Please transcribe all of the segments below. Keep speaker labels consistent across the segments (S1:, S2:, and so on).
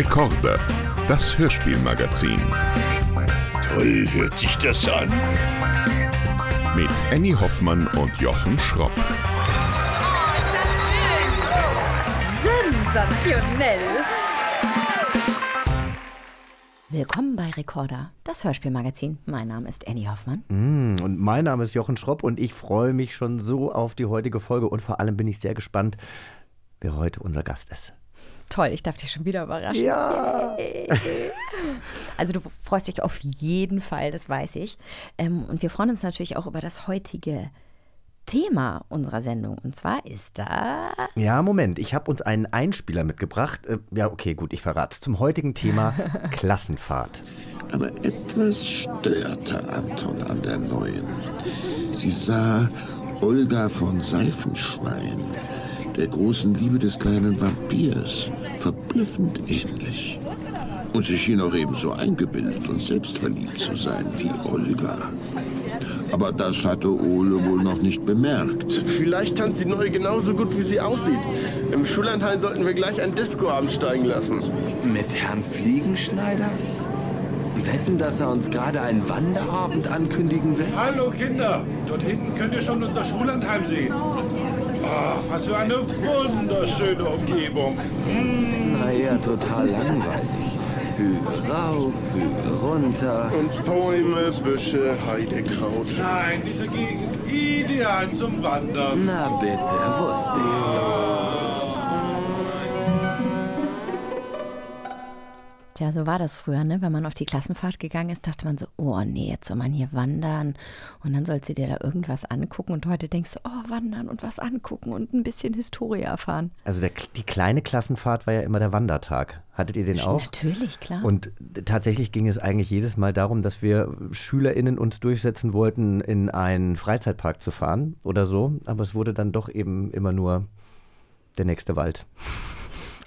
S1: Rekorde, das Hörspielmagazin.
S2: Toll hört sich das an.
S1: Mit Annie Hoffmann und Jochen Schropp.
S3: Oh, ist das schön! Sensationell! Willkommen bei Recorder, das Hörspielmagazin. Mein Name ist Annie Hoffmann.
S4: Mm, und mein Name ist Jochen Schropp und ich freue mich schon so auf die heutige Folge und vor allem bin ich sehr gespannt, wer heute unser Gast ist.
S3: Toll, ich darf dich schon wieder überraschen.
S4: Ja.
S3: Also du freust dich auf jeden Fall, das weiß ich. Ähm, und wir freuen uns natürlich auch über das heutige Thema unserer Sendung. Und zwar ist das.
S4: Ja, Moment, ich habe uns einen Einspieler mitgebracht. Äh, ja, okay, gut, ich verrate es. Zum heutigen Thema Klassenfahrt.
S2: Aber etwas störte Anton an der neuen. Sie sah Olga von Seifenschwein, der großen Liebe des kleinen Vampirs, verblüffend ähnlich. Und sie schien auch ebenso eingebildet und selbstverliebt zu sein wie Olga. Aber das hatte Ole wohl noch nicht bemerkt.
S5: Vielleicht tanzt die Neue genauso gut, wie sie aussieht. Im Schullandheim sollten wir gleich ein Discoabend steigen lassen.
S6: Mit Herrn Fliegenschneider? Wetten, dass er uns gerade einen Wanderabend ankündigen will?
S7: Hallo Kinder, dort hinten könnt ihr schon unser Schullandheim sehen. Ach, was für eine wunderschöne Umgebung. Hm,
S6: Naja, total langweilig. Hügel rauf, Hügel runter.
S5: Und Bäume, Büsche, Heidekraut.
S7: nein, diese Gegend ideal zum Wandern.
S6: Na bitte, wusste ich's doch.
S3: Tja, so war das früher, ne? Wenn man auf die Klassenfahrt gegangen ist, dachte man so, oh nee, jetzt soll man hier wandern. Und dann sollst du dir da irgendwas angucken. Und heute denkst du, oh, wandern und was angucken und ein bisschen Historie erfahren.
S4: Also der, die kleine Klassenfahrt war ja immer der Wandertag. Hattet ihr den auch?
S3: Natürlich, klar.
S4: Und tatsächlich ging es eigentlich jedes Mal darum, dass wir SchülerInnen uns durchsetzen wollten, in einen Freizeitpark zu fahren oder so. Aber es wurde dann doch eben immer nur der nächste Wald.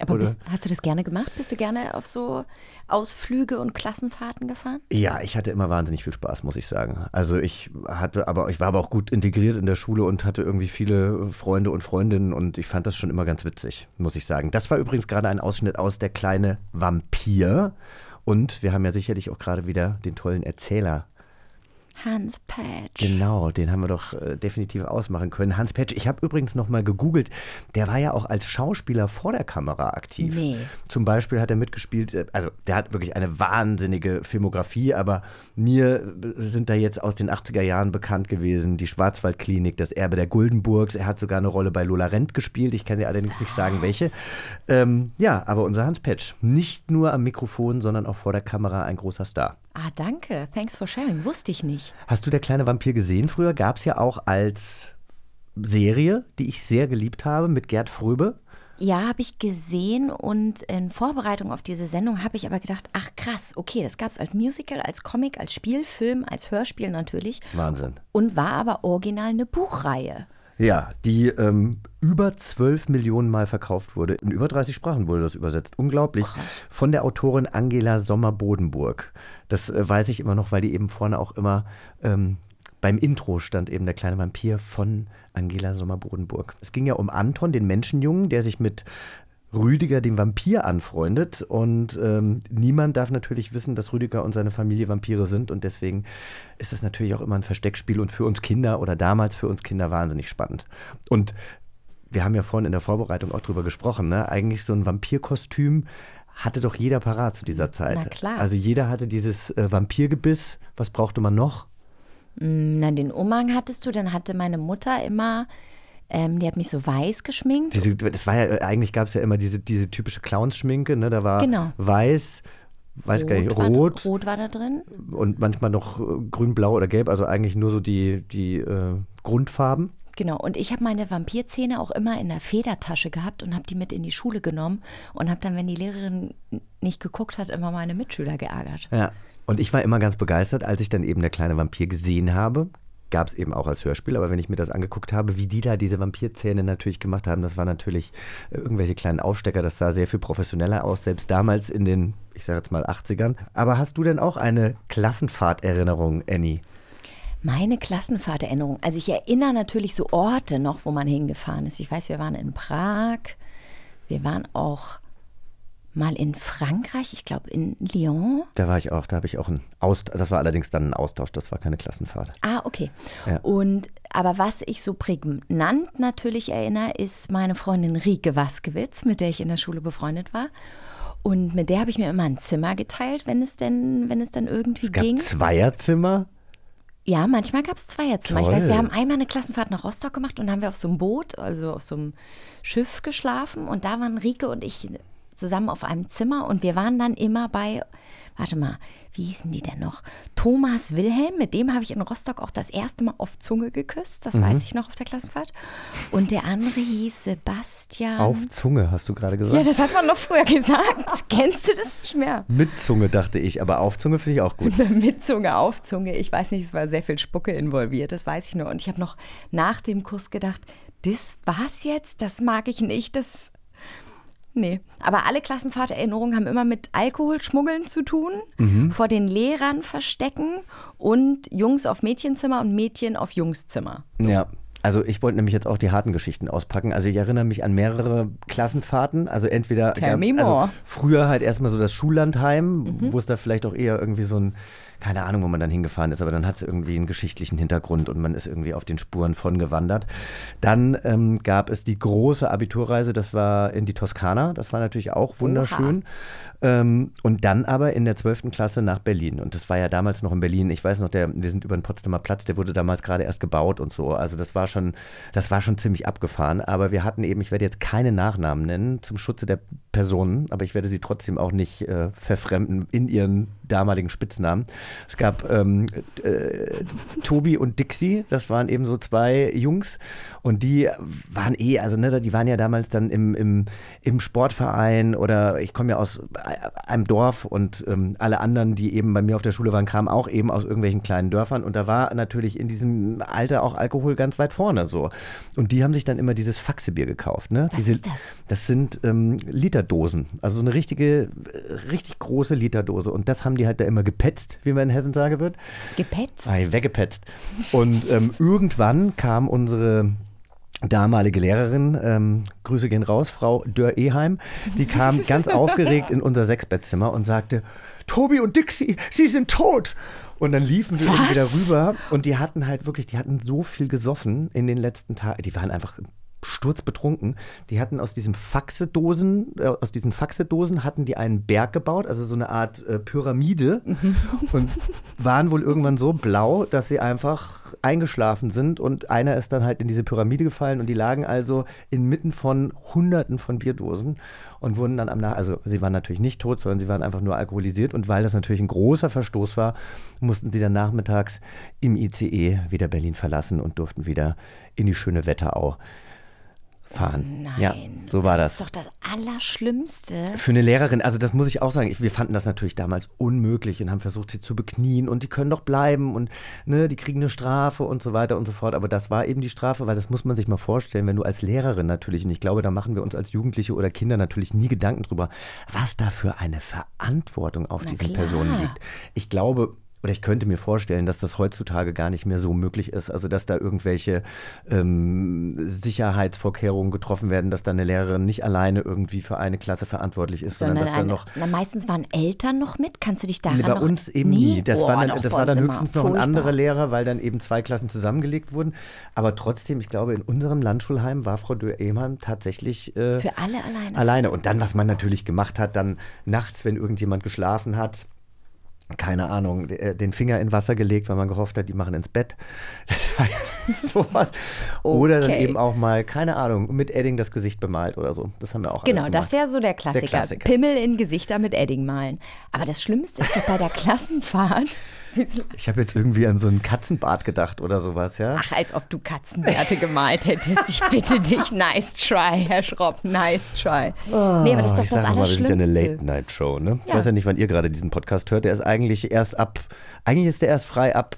S3: Aber bist, hast du das gerne gemacht? Bist du gerne auf so Ausflüge und Klassenfahrten gefahren?
S4: Ja, ich hatte immer wahnsinnig viel Spaß, muss ich sagen. Also ich hatte, aber ich war aber auch gut integriert in der Schule und hatte irgendwie viele Freunde und Freundinnen und ich fand das schon immer ganz witzig, muss ich sagen. Das war übrigens gerade ein Ausschnitt aus Der kleine Vampir. Und wir haben ja sicherlich auch gerade wieder den tollen Erzähler
S3: Hans Patch.
S4: Genau, den haben wir doch äh, definitiv ausmachen können. Hans Petsch, ich habe übrigens noch mal gegoogelt, der war ja auch als Schauspieler vor der Kamera aktiv.
S3: Nee.
S4: Zum Beispiel hat er mitgespielt, äh, also der hat wirklich eine wahnsinnige Filmografie, aber mir äh, sind da jetzt aus den 80er Jahren bekannt gewesen, die Schwarzwaldklinik, das Erbe der Guldenburgs, er hat sogar eine Rolle bei Lola Rent gespielt, ich kann dir allerdings nicht sagen, welche. Ähm, ja, aber unser Hans Petsch, nicht nur am Mikrofon, sondern auch vor der Kamera ein großer Star.
S3: Ah, danke. Thanks for sharing. Wusste ich nicht.
S4: Hast du der kleine Vampir gesehen früher? Gab es ja auch als Serie, die ich sehr geliebt habe, mit Gerd Fröbe.
S3: Ja, habe ich gesehen und in Vorbereitung auf diese Sendung habe ich aber gedacht, ach krass, okay, das gab es als Musical, als Comic, als Spielfilm, als Hörspiel natürlich
S4: Wahnsinn.
S3: und war aber original eine Buchreihe.
S4: Ja, die ähm, über 12 Millionen Mal verkauft wurde. In über 30 Sprachen wurde das übersetzt. Unglaublich. Von der Autorin Angela Sommer-Bodenburg. Das äh, weiß ich immer noch, weil die eben vorne auch immer ähm, beim Intro stand eben der kleine Vampir von Angela Sommer-Bodenburg. Es ging ja um Anton, den Menschenjungen, der sich mit Rüdiger, dem Vampir, anfreundet. Und ähm, niemand darf natürlich wissen, dass Rüdiger und seine Familie Vampire sind. Und deswegen ist das natürlich auch immer ein Versteckspiel und für uns Kinder oder damals für uns Kinder wahnsinnig spannend. Und wir haben ja vorhin in der Vorbereitung auch drüber gesprochen, ne? Eigentlich so ein Vampirkostüm hatte doch jeder parat zu dieser Zeit.
S3: Na klar.
S4: Also jeder hatte dieses äh, Vampirgebiss. Was brauchte man noch?
S3: Mm, Na, den Umhang hattest du, dann hatte meine Mutter immer, ähm, die hat mich so weiß geschminkt.
S4: Diese, das war ja, äh, eigentlich gab es ja immer diese, diese typische Clownsschminke, ne? Da war
S3: Genau.
S4: weiß, weiß gar nicht,
S3: war,
S4: rot
S3: rot war da drin.
S4: und manchmal noch äh, grün, blau oder gelb, also eigentlich nur so die, die äh, Grundfarben.
S3: Genau, und ich habe meine Vampirzähne auch immer in der Federtasche gehabt und habe die mit in die Schule genommen und habe dann, wenn die Lehrerin nicht geguckt hat, immer meine Mitschüler geärgert.
S4: Ja. Und ich war immer ganz begeistert, als ich dann eben der kleine Vampir gesehen habe. Gab es eben auch als Hörspiel, aber wenn ich mir das angeguckt habe, wie die da diese Vampirzähne natürlich gemacht haben, das war natürlich äh, irgendwelche kleinen Aufstecker, das sah sehr viel professioneller aus, selbst damals in den, ich sage jetzt mal 80ern. Aber hast du denn auch eine Klassenfahrterinnerung, Annie?
S3: Meine Klassenfahrterinnerung. Also ich erinnere natürlich so Orte noch, wo man hingefahren ist. Ich weiß, wir waren in Prag. Wir waren auch mal in Frankreich, ich glaube in Lyon.
S4: Da war ich auch, da habe ich auch ein Austausch, das war allerdings dann ein Austausch, das war keine Klassenfahrt.
S3: Ah, okay.
S4: Ja.
S3: Und aber was ich so prägnant natürlich erinnere, ist meine Freundin Rike Waskewitz, mit der ich in der Schule befreundet war. Und mit der habe ich mir immer ein Zimmer geteilt, wenn es denn, wenn es dann irgendwie
S4: Es gab
S3: ging.
S4: Zweierzimmer.
S3: Ja, manchmal gab es Zweierzimmer. Ich
S4: Toll.
S3: weiß, wir haben einmal eine Klassenfahrt nach Rostock gemacht und haben wir auf so einem Boot, also auf so einem Schiff geschlafen und da waren Rike und ich zusammen auf einem Zimmer und wir waren dann immer bei, warte mal, wie hießen die denn noch? Thomas Wilhelm, mit dem habe ich in Rostock auch das erste Mal auf Zunge geküsst, das weiß ich noch auf der Klassenfahrt. Und der andere hieß Sebastian.
S4: Auf Zunge, hast du gerade gesagt.
S3: ja, das hat man noch früher gesagt. Kennst du das nicht mehr?
S4: Mit Zunge dachte ich, aber auf Zunge finde ich auch gut.
S3: Mit Zunge auf Zunge. Ich weiß nicht, es war sehr viel Spucke involviert, das weiß ich nur. Und ich habe noch nach dem Kuss gedacht, das war's jetzt, das mag ich nicht, das. Nee. Aber alle Klassenfahrterinnerungen haben immer mit Alkoholschmuggeln zu tun, vor den Lehrern verstecken und Jungs auf Mädchenzimmer und Mädchen auf Jungszimmer.
S4: Ja. Also ich wollte nämlich jetzt auch die harten Geschichten auspacken. Also ich erinnere mich an mehrere Klassenfahrten. Also entweder
S3: me
S4: also früher halt erstmal so das Schullandheim,
S3: Mhm.
S4: wo es da vielleicht auch eher irgendwie so ein, keine Ahnung, wo man dann hingefahren ist, aber dann hat es irgendwie einen geschichtlichen Hintergrund und man ist irgendwie auf den Spuren von gewandert. Dann ähm, gab es die große Abiturreise, das war in die Toskana. Das war natürlich auch wunderschön. Ähm, und dann aber in der 12. Klasse nach Berlin. Und das war ja damals noch in Berlin. Ich weiß noch, der, wir sind über den Potsdamer Platz, der wurde damals gerade erst gebaut und so. Also das war schon, das war schon ziemlich abgefahren. Aber wir hatten eben, ich werde jetzt keine Nachnamen nennen zum Schutze der Personen, aber ich werde sie trotzdem auch nicht äh, verfremden in ihren damaligen Spitznamen. Es gab ähm, äh, Tobi und Dixie, das waren eben so zwei Jungs und die waren eh, also ne, die waren ja damals dann im, im, im Sportverein oder ich komme ja aus einem Dorf und ähm, alle anderen, die eben bei mir auf der Schule waren, kamen auch eben aus irgendwelchen kleinen Dörfern und da war natürlich in diesem Alter auch Alkohol ganz weit vorne so. Und die haben sich dann immer dieses Faxebier gekauft. Ne?
S3: Was
S4: Diese,
S3: ist das?
S4: Das sind ähm, Literdosen, also so eine richtige, äh, richtig große Literdose und das haben die halt da immer gepetzt, wie man in Hessen sagen wird.
S3: Gepetzt.
S4: Ei, weggepetzt. Und ähm, irgendwann kam unsere damalige Lehrerin, ähm, Grüße gehen raus, Frau Dörr-Eheim, die kam ganz aufgeregt in unser Sechsbettzimmer und sagte, Tobi und Dixie, sie sind tot. Und dann liefen wir
S3: Was?
S4: darüber und die hatten halt wirklich, die hatten so viel gesoffen in den letzten Tagen, die waren einfach sturzbetrunken. Die hatten aus diesen Faxedosen, äh, aus diesen Faxedosen hatten die einen Berg gebaut, also so eine Art äh, Pyramide und waren wohl irgendwann so blau, dass sie einfach eingeschlafen sind und einer ist dann halt in diese Pyramide gefallen und die lagen also inmitten von Hunderten von Bierdosen und wurden dann am Nach, also sie waren natürlich nicht tot, sondern sie waren einfach nur alkoholisiert und weil das natürlich ein großer Verstoß war, mussten sie dann nachmittags im ICE wieder Berlin verlassen und durften wieder in die schöne Wetterau fahren.
S3: Nein.
S4: Ja, so war
S3: das.
S4: das.
S3: ist doch das Allerschlimmste.
S4: Für eine Lehrerin, also das muss ich auch sagen, wir fanden das natürlich damals unmöglich und haben versucht, sie zu beknien und die können doch bleiben und ne, die kriegen eine Strafe und so weiter und so fort. Aber das war eben die Strafe, weil das muss man sich mal vorstellen, wenn du als Lehrerin natürlich, und ich glaube, da machen wir uns als Jugendliche oder Kinder natürlich nie Gedanken drüber, was da für eine Verantwortung auf
S3: Na
S4: diesen
S3: klar.
S4: Personen liegt. Ich glaube, oder ich könnte mir vorstellen, dass das heutzutage gar nicht mehr so möglich ist. Also, dass da irgendwelche ähm, Sicherheitsvorkehrungen getroffen werden, dass da eine Lehrerin nicht alleine irgendwie für eine Klasse verantwortlich ist, sondern,
S3: Sondern
S4: dass da
S3: eine,
S4: noch.
S3: na, meistens waren Eltern noch mit. Kannst du dich daran
S4: Nee, bei
S3: noch
S4: uns eben nie. Das,
S3: Oh,
S4: war dann, das war dann höchstens noch ein anderer Lehrer, weil dann eben zwei Klassen zusammengelegt wurden. Aber trotzdem, ich glaube, in unserem Landschulheim war Frau Dürr-Ehmann tatsächlich äh,
S3: Für alle alleine.
S4: alleine. Und dann, was man natürlich gemacht hat, dann nachts, wenn irgendjemand geschlafen hat, keine Ahnung, äh, den Finger in Wasser gelegt, weil man gehofft hat, die machen ins Bett. Sowas. Oder dann
S3: Okay.
S4: eben auch mal, keine Ahnung, mit Edding das Gesicht bemalt oder so. Das haben wir auch
S3: Genau, das ist ja so der Klassiker.
S4: Klassiker.
S3: Pimmel in Gesichter mit Edding malen. Aber das Schlimmste ist doch bei der Klassenfahrt.
S4: Ich habe jetzt irgendwie an so einen Katzenbart gedacht oder sowas, ja?
S3: Ach, als ob du Katzenbärte gemalt hättest. Ich bitte dich, nice try, Herr Schropp, nice try. nee, aber das ist doch
S4: Oh, ich
S3: das
S4: sage mal, wir sind ja eine. Late-Night-Show, ne? Ich
S3: Ja.
S4: weiß ja nicht, wann ihr gerade diesen Podcast hört. Der ist eigentlich erst ab, eigentlich ist der erst frei ab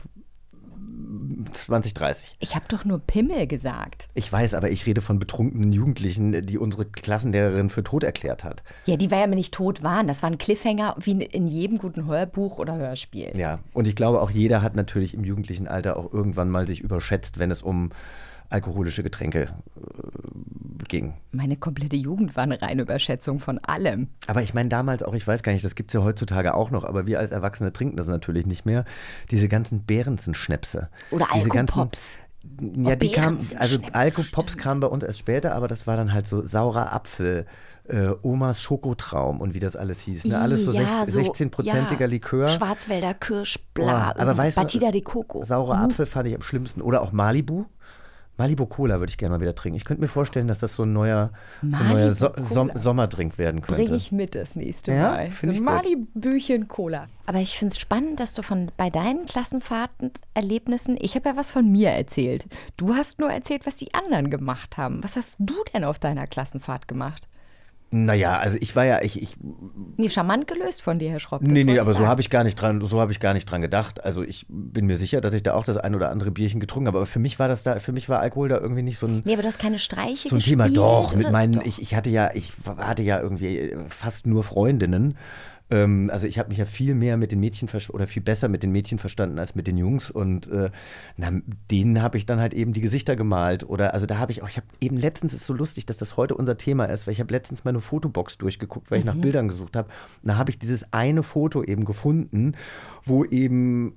S4: 2030.
S3: Ich habe doch nur Pimmel gesagt.
S4: Ich weiß, aber ich rede von betrunkenen Jugendlichen, die unsere Klassenlehrerin für tot erklärt hat.
S3: Ja, die war ja nicht tot waren. Das war ein Cliffhanger wie in jedem guten Hörbuch oder Hörspiel.
S4: Ja, und ich glaube, auch jeder hat natürlich im jugendlichen Alter auch irgendwann mal sich überschätzt, wenn es um alkoholische Getränke äh, ging.
S3: Meine komplette Jugend war eine reine Überschätzung von allem.
S4: Aber ich meine damals auch, ich weiß gar nicht, das gibt es ja heutzutage auch noch, aber wir als Erwachsene trinken das natürlich nicht mehr. Diese ganzen Behrensen-Schnäpse.
S3: Oder
S4: Diese ganzen-
S3: Alkopops.
S4: Ja,
S3: Oh,
S4: die kamen, also Alkopops kamen bei uns erst später, aber das war dann halt so saurer Apfel, äh, Omas Schokotraum und wie das alles hieß. Ne? Alles so,
S3: Ja,
S4: 16 16-prozentiger
S3: ja.
S4: Likör.
S3: Schwarzwälder Kirsch, bla.
S4: aber weißt du,
S3: Batida de Coco.
S4: Saurer Apfel fand ich am schlimmsten. Oder auch Malibu. Malibu Cola würde ich gerne mal wieder trinken. Ich könnte mir vorstellen, dass das so ein neuer, so ein neuer so Som. Sommerdrink werden könnte.
S3: Bring ich mit das nächste
S4: Ja,
S3: Mal. So
S4: ich
S3: ein. Mali-Büchen Cola. Aber ich finde es spannend, dass du von bei deinen Klassenfahrten-Erlebnissen, ich habe ja was von mir erzählt. Du hast nur erzählt, was die anderen gemacht haben. Was hast du denn auf deiner Klassenfahrt gemacht?
S4: Naja, also ich war ja, ich, ich
S3: Nee, charmant gelöst von dir, Herr Schropp. das
S4: Nee, nee,
S3: wollte
S4: aber
S3: ich
S4: so
S3: sagen.
S4: habe ich gar nicht dran, so habe ich gar nicht dran gedacht. Also ich bin mir sicher, dass ich da auch das ein oder andere Bierchen getrunken habe. Aber für mich war das da, für mich war Alkohol da irgendwie nicht so ein,
S3: Nee, aber du hast keine Streiche
S4: so ein
S3: gespielt.
S4: Thema. Doch, mit
S3: oder?
S4: meinen,
S3: Doch.
S4: ich, ich hatte ja, ich hatte ja irgendwie fast nur Freundinnen. Ähm, also ich habe mich ja viel mehr mit den Mädchen oder viel besser mit den Mädchen verstanden als mit den Jungs. Und äh, na, denen habe ich dann halt eben die Gesichter gemalt. Oder also da habe ich auch, ich habe eben letztens ist so lustig, dass das heute unser Thema ist, weil ich habe letztens meine Fotobox durchgeguckt, weil ich nach Bildern gesucht habe. Und da habe ich dieses eine Foto eben gefunden, wo eben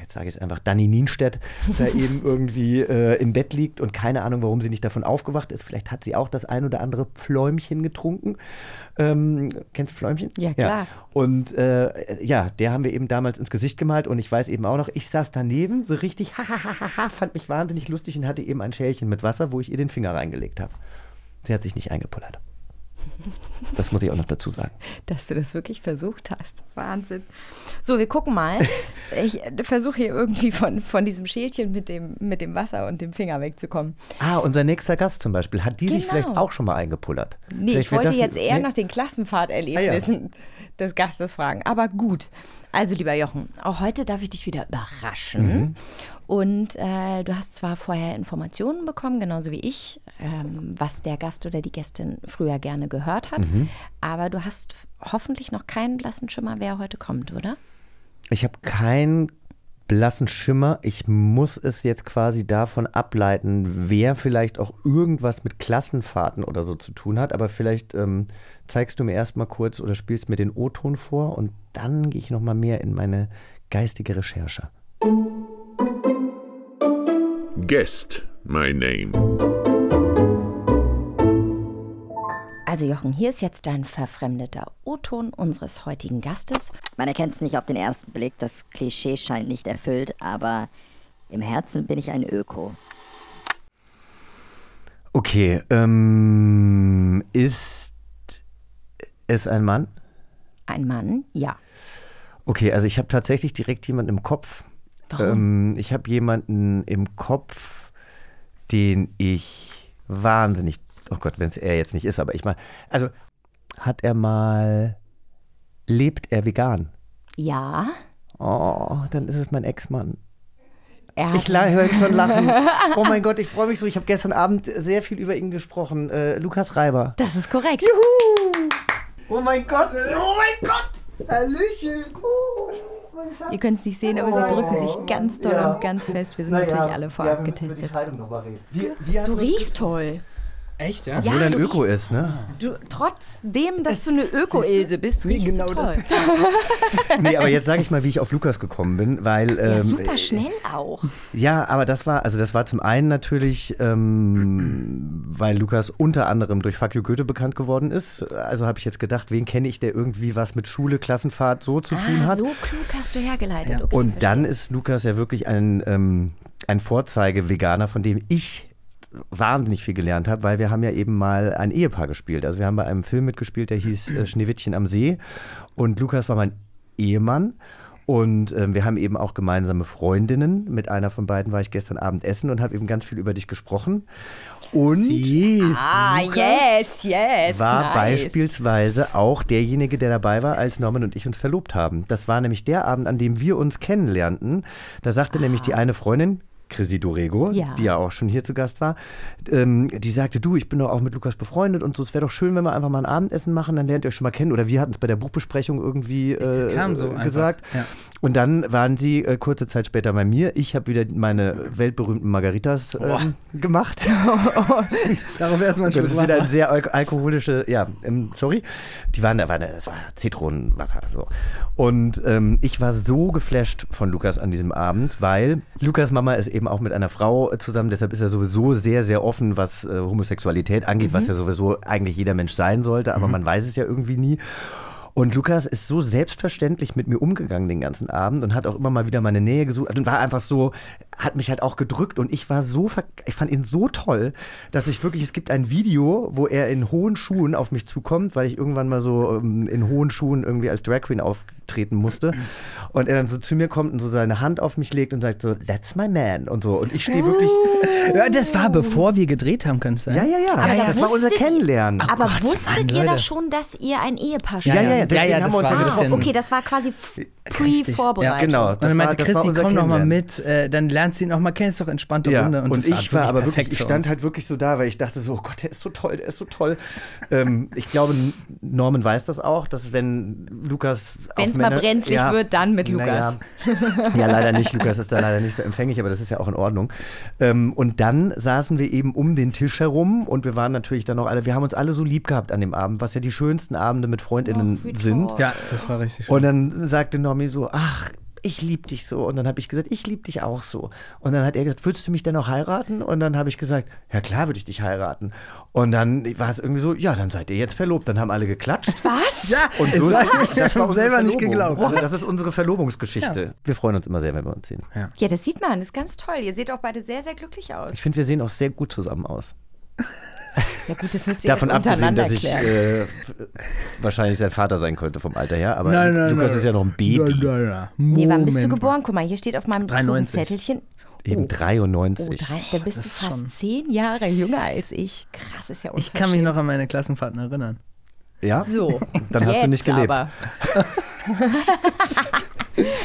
S4: jetzt sage ich es einfach, Dani Nienstedt da eben irgendwie äh, im Bett liegt und keine Ahnung, warum sie nicht davon aufgewacht ist. Vielleicht hat sie auch das ein oder andere Pfläumchen getrunken. Ähm, kennst du Pfläumchen?
S3: Ja, klar.
S4: Und äh, ja, der haben wir eben damals ins Gesicht gemalt und ich weiß eben auch noch, ich saß daneben, so richtig, hahaha, fand mich wahnsinnig lustig und hatte eben ein Schälchen mit Wasser, wo ich ihr den Finger reingelegt habe. Sie hat sich nicht eingepullert. Das muss ich auch noch dazu sagen.
S3: Dass du das wirklich versucht hast. Wahnsinn. So, wir gucken mal. Ich versuche hier irgendwie von, von diesem Schälchen mit dem, mit dem Wasser und dem Finger wegzukommen.
S4: Ah, unser nächster Gast zum Beispiel, hat die sich
S3: Genau.
S4: vielleicht auch schon mal eingepullert?
S3: Nee,
S4: Vielleicht
S3: ich wollte
S4: das-
S3: jetzt eher
S4: nee?
S3: nach den Klassenfahrterlebnissen des Gastes fragen. Aber gut. Also, lieber Jochen, auch heute darf ich dich wieder überraschen. Und äh, du hast zwar vorher Informationen bekommen, genauso wie ich, ähm, was der Gast oder die Gästin früher gerne gehört hat. Aber du hast hoffentlich noch keinen blassen Schimmer, wer heute kommt, oder?
S4: Ich habe keinen blassen Schimmer. Ich muss es jetzt quasi davon ableiten, wer vielleicht auch irgendwas mit Klassenfahrten oder so zu tun hat. Aber vielleicht ähm, zeigst du mir erstmal kurz oder spielst mir den O-Ton vor und dann gehe ich nochmal mehr in meine geistige Recherche.
S1: Guest, my name.
S3: Also Jochen, hier ist jetzt dein verfremdeter O-Ton unseres heutigen Gastes.
S8: Man erkennt es nicht auf den ersten Blick, das Klischee scheint nicht erfüllt, aber im Herzen bin ich ein Öko.
S4: Okay, ähm, ist es ein Mann?
S3: Ein Mann, ja.
S4: Okay, also ich habe tatsächlich direkt jemanden im Kopf.
S3: Warum?
S4: Ähm, ich habe jemanden im Kopf, den ich wahnsinnig, oh Gott, wenn es er jetzt nicht ist, aber ich meine, also hat er mal, lebt er vegan?
S3: Ja.
S4: Oh, dann ist es mein Ex-Mann.
S3: Er hat
S4: Ich höre ihn schon lachen. Oh mein Gott, ich freue mich so. Ich habe gestern Abend sehr viel über ihn gesprochen. Äh, Lukas Reiber.
S3: das ist korrekt.
S4: Juhu! Oh mein Gott! Oh mein Gott! Hallöchen! Oh.
S3: Ihr könnt es nicht sehen, aber sie drücken sich ganz doll
S4: Ja.
S3: und ganz fest. Wir sind
S4: Naja,
S3: natürlich alle vorab
S4: ja,
S3: getestet.
S4: Wie, wie
S3: Du riechst toll.
S9: Echt, ja?
S3: Ja,
S4: Obwohl er ein
S3: du
S4: Öko
S3: riechst-
S4: ist, ne?
S3: Du, trotzdem, dass du eine Öko-Ilse bist,
S9: Nee,
S3: riechst
S9: genau
S3: du toll.
S4: Nee, aber jetzt sage ich mal, wie ich auf Lukas gekommen bin, weil.
S3: Ja,
S4: ähm,
S3: super schnell auch.
S4: Ja, aber das war, also das war zum einen natürlich, ähm, weil Lukas unter anderem durch Fuck You Goethe bekannt geworden ist. Also habe ich jetzt gedacht, wen kenne ich, der irgendwie was mit Schule, Klassenfahrt so zu tun
S3: Ah,
S4: hat.
S3: so klug hast du hergeleitet. Okay,
S4: Und dann
S3: verstehe.
S4: ist Lukas ja wirklich ein, ähm, ein Vorzeige-Veganer, von dem ich wahnsinnig viel gelernt habe, weil wir haben ja eben mal ein Ehepaar gespielt. Also wir haben bei einem Film mitgespielt, der hieß äh, Schneewittchen am See. Und Lukas war mein Ehemann. Und ähm, wir haben eben auch gemeinsame Freundinnen. Mit einer von beiden war ich gestern Abend essen und habe eben ganz viel über dich gesprochen. Und
S3: Ah, yes, yes.
S4: war
S3: nice.
S4: beispielsweise auch derjenige, der dabei war, als Norman und ich uns verlobt haben. Das war nämlich der Abend, an dem wir uns kennenlernten. Da sagte nämlich die eine Freundin, Chrissy Dorego,
S3: Ja.
S4: die ja auch schon hier zu Gast war, ähm, die sagte, du, ich bin doch auch mit Lukas befreundet und so, es wäre doch schön, wenn wir einfach mal ein Abendessen machen, dann lernt ihr euch schon mal kennen. Oder wir hatten es bei der Buchbesprechung irgendwie äh,
S9: so
S4: gesagt.
S9: ja.
S4: Und dann waren sie äh, kurze Zeit später bei mir. Ich habe wieder meine weltberühmten Margaritas ähm, gemacht.
S9: Darauf erstmal ein
S4: Das
S9: Schluck
S4: ist wieder ein sehr al alkoholische, ja, ähm, sorry. Die waren, da waren, das war Zitronenwasser so. Und ähm, ich war so geflasht von Lukas an diesem Abend, weil Lukas Mama ist eben auch mit einer Frau äh, zusammen, deshalb ist er sowieso sehr, sehr offen, was äh, Homosexualität angeht, was ja sowieso eigentlich jeder Mensch sein sollte, aber man weiß es ja irgendwie nie. Und Lukas ist so selbstverständlich mit mir umgegangen den ganzen Abend und hat auch immer mal wieder meine Nähe gesucht und war einfach so, hat mich halt auch gedrückt und ich war so, ver ich fand ihn so toll, dass ich wirklich, es gibt ein Video, wo er in hohen Schuhen auf mich zukommt, weil ich irgendwann mal so ähm, in hohen Schuhen irgendwie als Drag Queen auftreten musste und er dann so zu mir kommt und so seine Hand auf mich legt und sagt so, that's my man und so und ich stehe wirklich,
S9: Ja, das war bevor wir gedreht haben, kann es sein?
S4: ja, ja, ja,
S3: Aber da
S4: das war unser
S3: wusstet ihr-
S4: Kennenlernen.
S3: Aber
S9: Gott,
S3: wusstet
S9: Mann,
S3: ihr da schon, dass ihr ein Ehepaar
S4: ja, ja, ja,
S9: ja,
S4: deswegen
S9: ja,
S4: haben
S9: das
S4: wir uns
S9: war
S4: ja
S3: Ah,
S9: bisschen-
S3: okay, das war quasi
S9: Richtig.
S3: pre-Vorbereitung.
S4: Genau,
S9: Und dann meinte
S4: das war
S9: Christi, komm noch mal mit, äh, dann lernst du ihn auch mal kennen, ist doch entspannte
S4: Ja,
S9: Runde.
S4: und,
S9: das
S4: ich war aber wirklich, ich stand halt wirklich so da, weil ich dachte so, oh Gott, der ist so toll, der ist so toll. ähm, ich glaube, Norman weiß das auch, dass wenn Lukas. auf
S3: Wenn's mal
S4: Männer-
S3: brenzlig wird, dann mit
S4: naja. ja, leider nicht. Lukas ist da leider nicht so empfänglich, aber das ist ja auch in Ordnung. Ähm, und dann saßen wir eben um den Tisch herum und wir waren natürlich dann noch alle, wir haben uns alle so lieb gehabt an dem Abend, was ja die schönsten Abende mit FreundInnen
S3: Oh,
S4: sind.
S9: Ja, das war richtig schön.
S4: Und dann sagte Normi so, ach, ich liebe dich so. Und dann habe ich gesagt, ich liebe dich auch so. Und dann hat er gesagt, würdest du mich denn auch heiraten? Und dann habe ich gesagt, ja klar würde ich dich heiraten. Und dann war es irgendwie so, ja, dann seid ihr jetzt verlobt. Dann haben alle geklatscht.
S3: Was?
S9: ja,
S4: Und so
S9: Was?
S4: das
S9: Das haben selber nicht
S4: Verlobung.
S9: geglaubt.
S4: Also das ist unsere Verlobungsgeschichte. Wir freuen uns immer sehr, wenn wir uns sehen.
S3: Ja, das sieht man, das ist ganz toll. Ihr seht auch beide sehr, sehr glücklich aus.
S4: Ich finde, wir sehen auch sehr gut zusammen aus.
S3: Ja gut, das müsst ihr
S4: Davon
S3: jetzt
S4: abgesehen, dass ich äh, wahrscheinlich sein Vater sein könnte vom Alter her. Aber
S9: Nein, nein,
S4: Lukas
S9: nein.
S4: ist ja noch ein Baby.
S9: Nein, nein, nein.
S3: nee, wann bist du geboren? Guck mal, hier steht auf meinem klugen
S9: 93.
S3: Zettelchen.
S4: Eben
S3: Oh.
S4: 93.
S3: Oh, drei, da bist du
S9: ist
S3: fast
S9: schon-
S3: zehn Jahre jünger als ich. Krass, ist ja
S9: Ich
S3: unverschämt.
S9: kann mich noch an meine Klassenfahrten erinnern.
S4: Ja?
S3: So,
S4: Dann hast du nicht gelebt.
S3: Aber.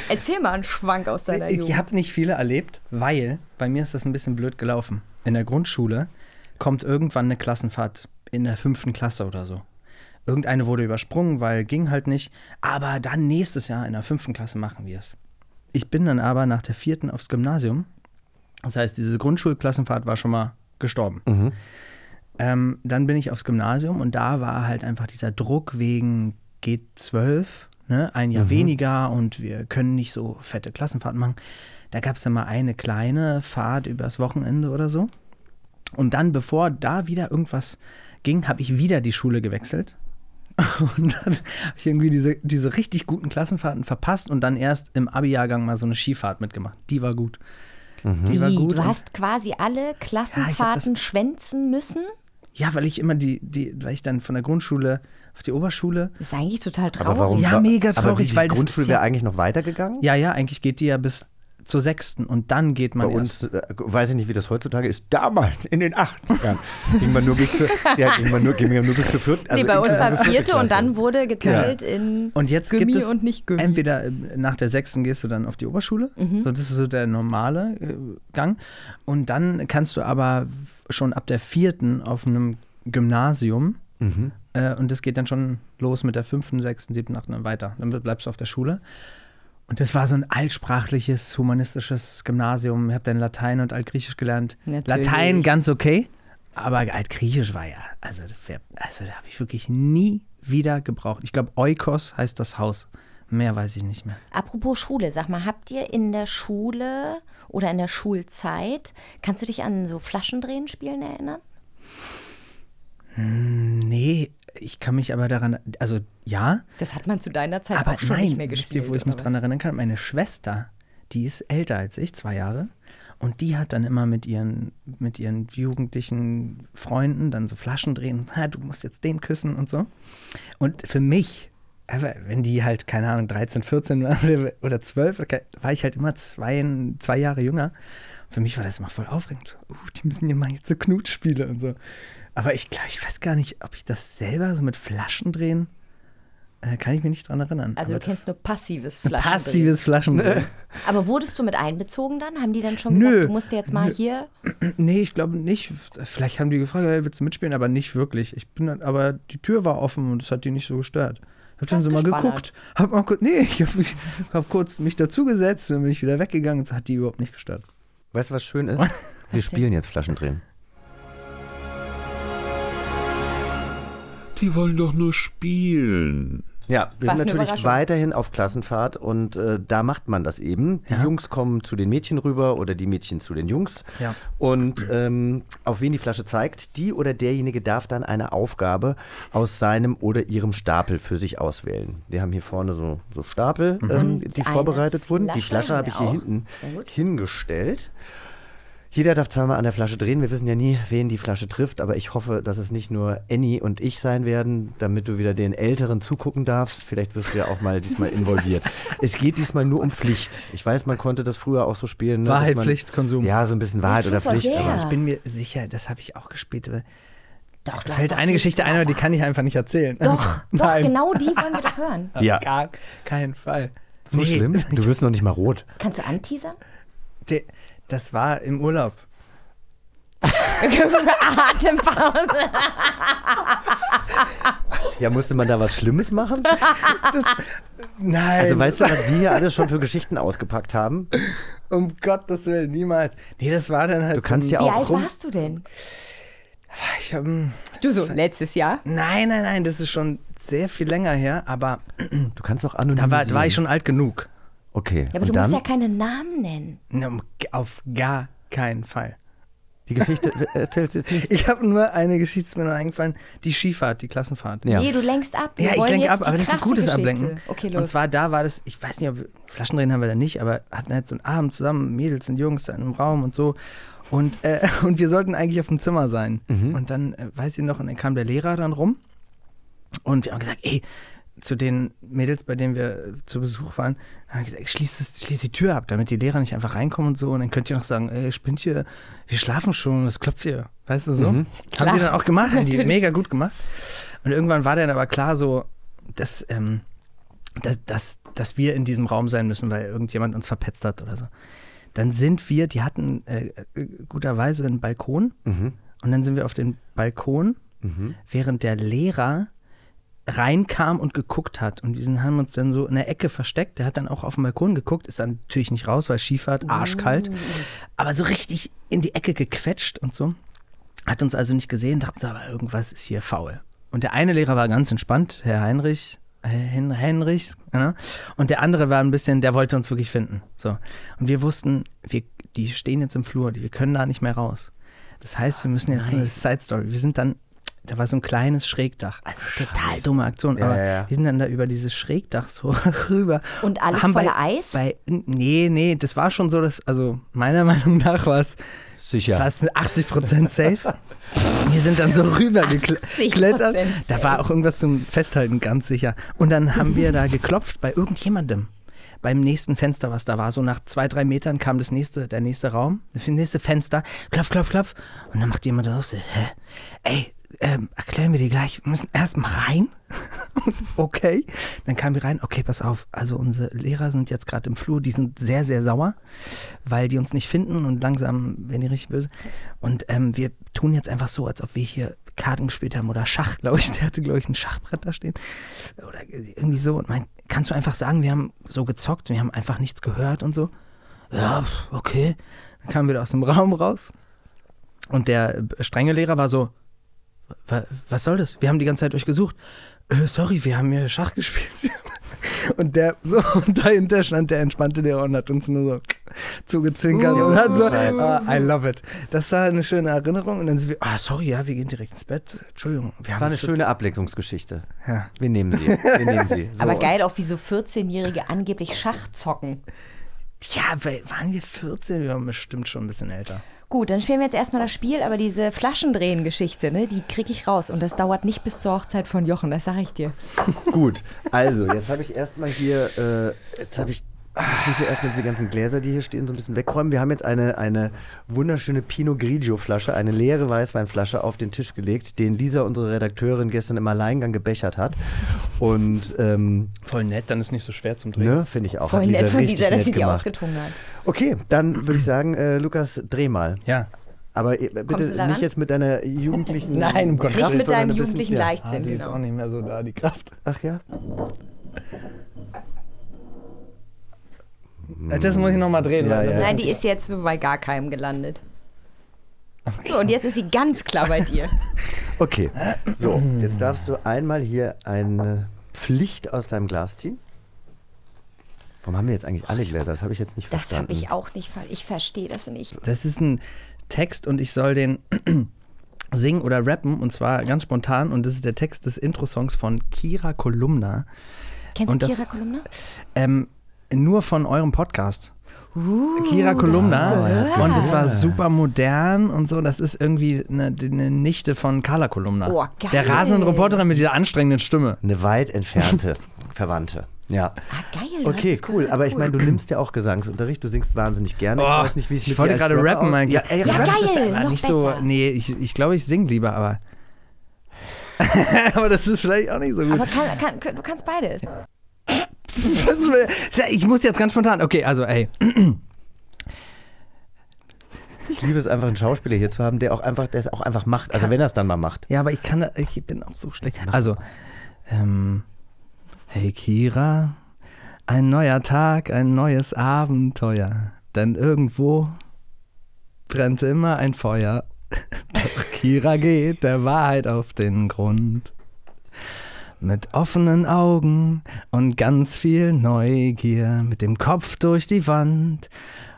S3: Erzähl mal einen Schwank aus deiner
S9: Ich
S3: Jugend.
S9: habe nicht viele erlebt, weil bei mir ist das ein bisschen blöd gelaufen. In der Grundschule kommt irgendwann eine Klassenfahrt in der fünften Klasse oder so. Irgendeine wurde übersprungen, weil ging halt nicht. Aber dann nächstes Jahr in der fünften Klasse machen wir es. Ich bin dann aber nach der vierten aufs Gymnasium. Das heißt, diese Grundschulklassenfahrt war schon mal gestorben. Ähm, dann bin ich aufs Gymnasium und da war halt einfach dieser Druck wegen G12, ne? ein Jahr weniger und wir können nicht so fette Klassenfahrten machen. Da gab es dann mal eine kleine Fahrt übers Wochenende oder so. Und dann, bevor da wieder irgendwas ging, habe ich wieder die Schule gewechselt. Und dann habe ich irgendwie diese, diese richtig guten Klassenfahrten verpasst und dann erst im Abi-Jahrgang mal so eine Skifahrt mitgemacht. Die war gut. Die war gut.
S3: du hast quasi alle Klassenfahrten schwänzen müssen?
S9: Ja, weil ich immer die, die, weil ich dann von der Grundschule auf die Oberschule.
S3: Ist eigentlich total traurig.
S4: Aber warum?
S9: Ja, mega
S4: aber
S9: traurig,
S4: wie,
S9: weil
S4: die
S9: das
S4: Grundschule
S9: ja-
S4: wäre eigentlich noch weitergegangen?
S9: Ja, ja, eigentlich geht die ja bis zur sechsten und dann geht man
S4: Bei uns,
S9: erst.
S4: äh, weiß ich nicht, wie das heutzutage ist. Damals, in den 80ern, ging man nur bis zur, ja, ging man nur, ging man nur bis zur vierten.
S3: nee, bei uns war
S4: vierte
S3: vierte und dann wurde geteilt in
S9: Und jetzt
S3: Gummi
S9: gibt es
S3: und nicht Gummi.
S9: entweder äh, nach der sechsten gehst du dann auf die Oberschule,
S3: Mhm.
S9: so das ist so der normale äh, Gang. Und dann kannst du aber schon ab der vierten auf einem Gymnasium
S4: Mhm.
S9: äh, und das geht dann schon los mit der fünften, sechsten, siebten, achten und weiter. Dann bleibst du auf der Schule. Und das war so ein altsprachliches, humanistisches Gymnasium. Ich habe dann Latein und Altgriechisch gelernt.
S3: Natürlich.
S9: Latein ganz okay, aber Altgriechisch war ja, also, also da habe ich wirklich nie wieder gebraucht. Ich glaube, Oikos heißt das Haus. Mehr weiß ich nicht mehr.
S3: Apropos Schule, sag mal, habt ihr in der Schule oder in der Schulzeit, kannst du dich an so Flaschendrehen spielen erinnern?
S9: Nee, ich kann mich aber daran, also ja,
S3: Das hat man zu deiner Zeit
S9: aber
S3: auch schon
S9: nein,
S3: nicht mehr
S9: wisst
S3: gespielt.
S9: ihr, wo ich mich dran
S3: was?
S9: erinnern kann? Meine Schwester, die ist älter als ich, zwei Jahre. Und die hat dann immer mit ihren, mit ihren jugendlichen Freunden dann so Flaschen drehen. Ha, du musst jetzt den küssen und so. Und für mich, aber wenn die halt, keine Ahnung, 13, 14 waren oder- oder 12, war ich halt immer zwei, zwei Jahre jünger. Für mich war das immer voll aufregend. Uh, die müssen ja mal jetzt so Knutspiele und so. Aber ich glaube, ich weiß gar nicht, ob ich das selber so mit Flaschen drehen Äh, kann ich mich nicht dran erinnern.
S3: Also
S9: Aber
S3: du kennst nur passives Flaschendrehen.
S9: passives Flaschendrehen.
S3: Aber wurdest du mit einbezogen dann? Haben die dann schon
S9: Nö.
S3: gesagt, du musst jetzt mal
S9: Nö.
S3: hier...
S9: Nee, ich glaube nicht. Vielleicht haben die gefragt, hey, willst du mitspielen? Aber nicht wirklich. Ich bin dann, aber die Tür war offen und das hat die nicht so gestört. Ich hab dann so mal geguckt. Hab mal kurz, nee, ich hab, mich, hab kurz mich dazugesetzt und dann bin ich wieder weggegangen. Das hat die überhaupt nicht gestört.
S4: Weißt du, was schön ist? Wir spielen jetzt Flaschendrehen.
S2: Die wollen doch nur spielen.
S4: Ja, wir
S3: Was
S4: sind natürlich weiterhin auf Klassenfahrt und äh, da macht man das eben. Die
S9: Ja.
S4: Jungs kommen zu den Mädchen rüber oder die Mädchen zu den Jungs.
S9: Ja.
S4: Und ähm, auf wen die Flasche zeigt, die oder derjenige darf dann eine Aufgabe aus seinem oder ihrem Stapel für sich auswählen. Wir haben hier vorne so, so Stapel,
S9: Mhm.
S4: ähm, die vorbereitet wurden. Die
S3: Flasche
S4: habe ich hier hinten
S3: auch. Sehr gut.
S4: Jeder darf zweimal an der Flasche drehen. Wir wissen ja nie, wen die Flasche trifft, aber ich hoffe, dass es nicht nur Annie und ich sein werden, damit du wieder den Älteren zugucken darfst. Vielleicht wirst du ja auch mal diesmal involviert. es geht diesmal nur um Pflicht. Ich weiß, man konnte das früher auch so spielen. Ne,
S9: Wahrheit,
S4: man-
S9: Pflicht, Konsum.
S4: Ja, so ein bisschen Wahrheit oder Pflicht. Aber
S9: Ich bin mir sicher, das habe ich auch gespielt. Aber
S3: Doch, du
S9: da fällt
S3: doch
S9: eine Geschichte ein, aber die kann ich einfach nicht erzählen.
S3: Doch, doch,
S9: Nein.
S3: genau die wollen wir doch hören.
S4: Ja.
S9: Gar keinen Fall.
S4: so
S9: Nee.
S4: schlimm. Du wirst noch nicht mal rot.
S3: Kannst du anteasern?
S9: Der- Das war im Urlaub.
S3: Atempause.
S4: Ja, musste man da was Schlimmes machen?
S9: Nein,
S4: Also weißt du, was wir hier alles schon für Geschichten ausgepackt haben?
S9: um Gottes Willen, niemals. Nee, das war dann halt
S4: Du kannst
S9: so
S4: ja
S3: Wie
S4: auch
S3: alt
S4: rum.
S3: warst du denn?
S9: Ich hab, hm,
S3: Du so, letztes Jahr?
S9: nein, nein, nein, das ist schon sehr viel länger her, aber
S4: Du kannst auch
S9: da
S4: anonymisieren.
S9: war, da war ich schon alt genug.
S4: Okay.
S3: Ja, aber
S4: und
S3: du
S4: dann
S3: musst ja keine Namen nennen.
S9: Na, Auf gar keinen Fall.
S4: die Geschichte erzählst du jetzt nicht.
S9: Ich habe nur eine Geschichte ist mir noch eingefallen, die Skifahrt, die Klassenfahrt.
S4: Ja.
S3: Nee, du lenkst ab. Wir
S9: Ja, ich lenke
S3: jetzt
S9: ab, aber das ist ein gutes
S3: Geschichte.
S9: Ablenken.
S3: Okay, los.
S9: Und zwar da war das, ich weiß nicht, ob Flaschendrehen haben wir da nicht, aber hatten halt so einen Abend zusammen, Mädels und Jungs da in einem Raum und so. Und, äh, und wir sollten eigentlich auf dem Zimmer sein.
S4: Mhm.
S9: Und dann, äh, weiß ich noch, und dann kam der Lehrer dann rum. Und wir haben gesagt, ey, zu den Mädels, bei denen wir äh, zu Besuch waren, haben wir gesagt, schließ, das, schließ die Tür ab, damit die Lehrer nicht einfach reinkommen und so. Und dann könnt ihr noch sagen, ey, spinnt hier, wir schlafen schon, das klopft hier. Weißt du so?
S4: Mhm.
S9: Haben die dann auch gemacht, haben die mega gut gemacht. Und irgendwann war dann aber klar so, dass, ähm, dass, dass, dass wir in diesem Raum sein müssen, weil irgendjemand uns verpetzt hat oder so. Dann sind wir, die hatten äh, äh, guterweise einen Balkon
S4: Mhm.
S9: und dann sind wir auf den Balkon,
S4: Mhm.
S9: während der Lehrer reinkam und geguckt hat. Und wir haben uns dann so in der Ecke versteckt. Der hat dann auch auf den Balkon geguckt, ist dann natürlich nicht raus, weil Skifahrt, arschkalt. Aber so richtig in die Ecke gequetscht und so. Hat uns also nicht gesehen, dachten so, aber irgendwas ist hier faul. Und der eine Lehrer war ganz entspannt, Herr Heinrich, Hen Henrichs, ja. und der andere war ein bisschen, der wollte uns wirklich finden. So. Und wir wussten, wir, die stehen jetzt im Flur, die, wir können da nicht mehr raus. Das heißt, wir müssen jetzt eine Side Story. Wir sind dann, da war so ein kleines Schrägdach, also total dumme Aktion,
S4: Ja,
S9: aber
S4: ja, ja.
S9: wir sind dann da über dieses Schrägdach so rüber.
S3: Und alles
S9: Haben
S3: voller
S9: bei,
S3: Eis?
S9: Bei, nee, nee, das war schon so, dass, also meiner Meinung nach war es
S4: Sicher.
S9: fast 80 Prozent safe. Wir sind dann so rüber geklettert.
S3: 80%
S9: Da war auch irgendwas zum Festhalten, ganz sicher. Und dann haben wir da geklopft bei irgendjemandem. Beim nächsten Fenster, was da war. So nach zwei, drei Metern kam das nächste, der nächste Raum, das nächste Fenster. Klopf, klopf, klopf. Und dann macht jemand raus, hä? Ey, ähm, erklären wir dir gleich. Wir müssen erst mal rein. okay. Dann kamen wir rein. Okay, pass auf. Also unsere Lehrer sind jetzt gerade im Flur. Die sind sehr, sehr sauer, weil die uns nicht finden und langsam werden die richtig böse. Und ähm, wir tun jetzt einfach so, als ob wir hier Karten gespielt haben oder Schach, glaube ich. Der hatte, glaube ich, ein Schachbrett da stehen. Oder irgendwie so. Und meint, kannst du einfach sagen, wir haben so gezockt, wir haben einfach nichts gehört und so? Ja, okay. Dann kamen wir aus dem Raum raus. Und der äh, strenge Lehrer war so, "Wa- was soll das? Wir haben die ganze Zeit euch gesucht. Äh, sorry, wir haben hier Schach gespielt. Und der, so, und dahinter stand der entspannte und hat uns nur so zugezwinkert und hat so, ah, I love it. Das war eine schöne Erinnerung. Und dann sind wir, ah, sorry, ja, wir gehen direkt ins Bett. Entschuldigung. Wir haben
S4: War eine schöne Ablenkungsgeschichte.
S9: Ja.
S4: Wir nehmen sie. Wir nehmen sie. So.
S3: Aber geil, auch wie so 14-Jährige angeblich Schach zocken.
S9: Ja, weil, waren wir 14? Wir waren bestimmt schon ein bisschen älter.
S3: Gut, dann spielen wir jetzt erstmal das Spiel, aber diese Flaschendrehen-Geschichte, ne, die kriege ich raus. Und das dauert nicht bis zur Hochzeit von Jochen, das sage ich dir.
S4: Gut, also jetzt habe ich erstmal hier, äh, jetzt habe ich Ich muss ja erstmal diese ganzen Gläser, die hier stehen, so ein bisschen wegräumen. Wir haben jetzt eine, eine wunderschöne Pinot Grigio Flasche, eine leere Weißweinflasche auf den Tisch gelegt, den Lisa, unsere Redakteurin, gestern im Alleingang gebechert hat. Und ähm,
S9: Voll nett, dann ist nicht so schwer zum Drehen.
S4: ne, finde ich auch.
S3: Voll
S4: hat Lisa
S3: nett von Lisa, dass sie die ausgetrunken hat.
S4: Okay, dann würde ich sagen, äh, Lukas, dreh mal.
S9: Ja.
S4: Aber äh, bitte nicht jetzt mit deiner jugendlichen.
S9: Nein, um Gottes
S3: Nicht mit deinem jugendlichen
S4: ja.
S3: Leichtsinn,
S9: die ist
S3: genau.
S9: auch nicht mehr so da, die Kraft.
S4: Ach ja?
S9: Äh, Das muss ich nochmal drehen.
S4: Ja, ja.
S3: Nein, die ist jetzt bei gar keinem gelandet. So, und jetzt ist sie ganz klar bei dir.
S4: Okay, so, jetzt darfst du einmal hier eine Pflicht aus deinem Glas ziehen. Warum haben wir jetzt eigentlich alle Gläser? Das habe ich jetzt nicht
S3: Das
S4: verstanden.
S3: habe ich auch nicht, weil ich verstehe das nicht.
S9: Das ist ein Text und ich soll den singen oder rappen und zwar ganz spontan und das ist der Text des Intro-Songs von Kira Kolumna.
S3: Kennst
S9: Und
S3: du
S9: das-
S3: Kira Kolumna?
S9: Ähm, nur von eurem Podcast. Kira Kolumna und es war super modern und so. Das ist irgendwie eine, eine Nichte von Carla Kolumna.
S3: Oh, geil.
S9: Der rasenden Reporterin mit dieser anstrengenden Stimme.
S4: Eine weit entfernte Verwandte. Ja.
S3: Ah, geil. du
S4: Okay, cool. Aber ich meine, du nimmst ja auch Gesangsunterricht. Du singst wahnsinnig gerne. ich
S9: Oh,
S4: weiß nicht, wie es
S9: ich
S4: mit
S9: wollte
S4: dir als
S9: gerade rappen
S4: aus-
S9: eigentlich.
S4: Ja, ey,
S3: Ja,
S4: rapp.
S9: das ist
S3: geil,
S9: aber
S3: noch
S9: nicht so.
S3: besser.
S9: Nee, ich, ich glaube, ich singe lieber, aber. aber das ist vielleicht auch nicht so gut.
S3: Aber kann, kann, du kannst beides.
S9: Ich muss jetzt ganz spontan. Okay, also, ey.
S4: Ich liebe es einfach, einen Schauspieler hier zu haben, der auch einfach, der es auch einfach macht. Also wenn er es dann mal macht.
S9: Ja, aber ich kann, ich bin auch so schlecht. Also, ähm, hey Kira, ein neuer Tag, ein neues Abenteuer. Denn irgendwo brennt immer ein Feuer. Doch Kira geht der Wahrheit auf den Grund. Mit offenen Augen und ganz viel Neugier, mit dem Kopf durch die Wand,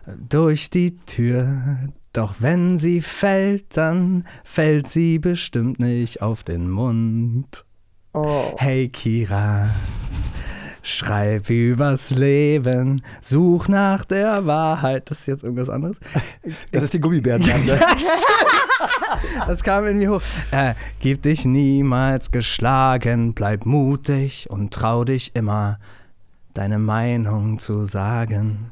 S9: durch die Tür. Doch wenn sie fällt, dann fällt sie bestimmt nicht auf den Mund. Hey Kira, schreib übers Leben, such nach der Wahrheit. Das ist jetzt irgendwas anderes.
S4: Das ist die Gummibärenbande.
S9: Das kam in mir hoch. Äh, gib dich niemals geschlagen, bleib mutig und trau dich immer, deine Meinung zu sagen.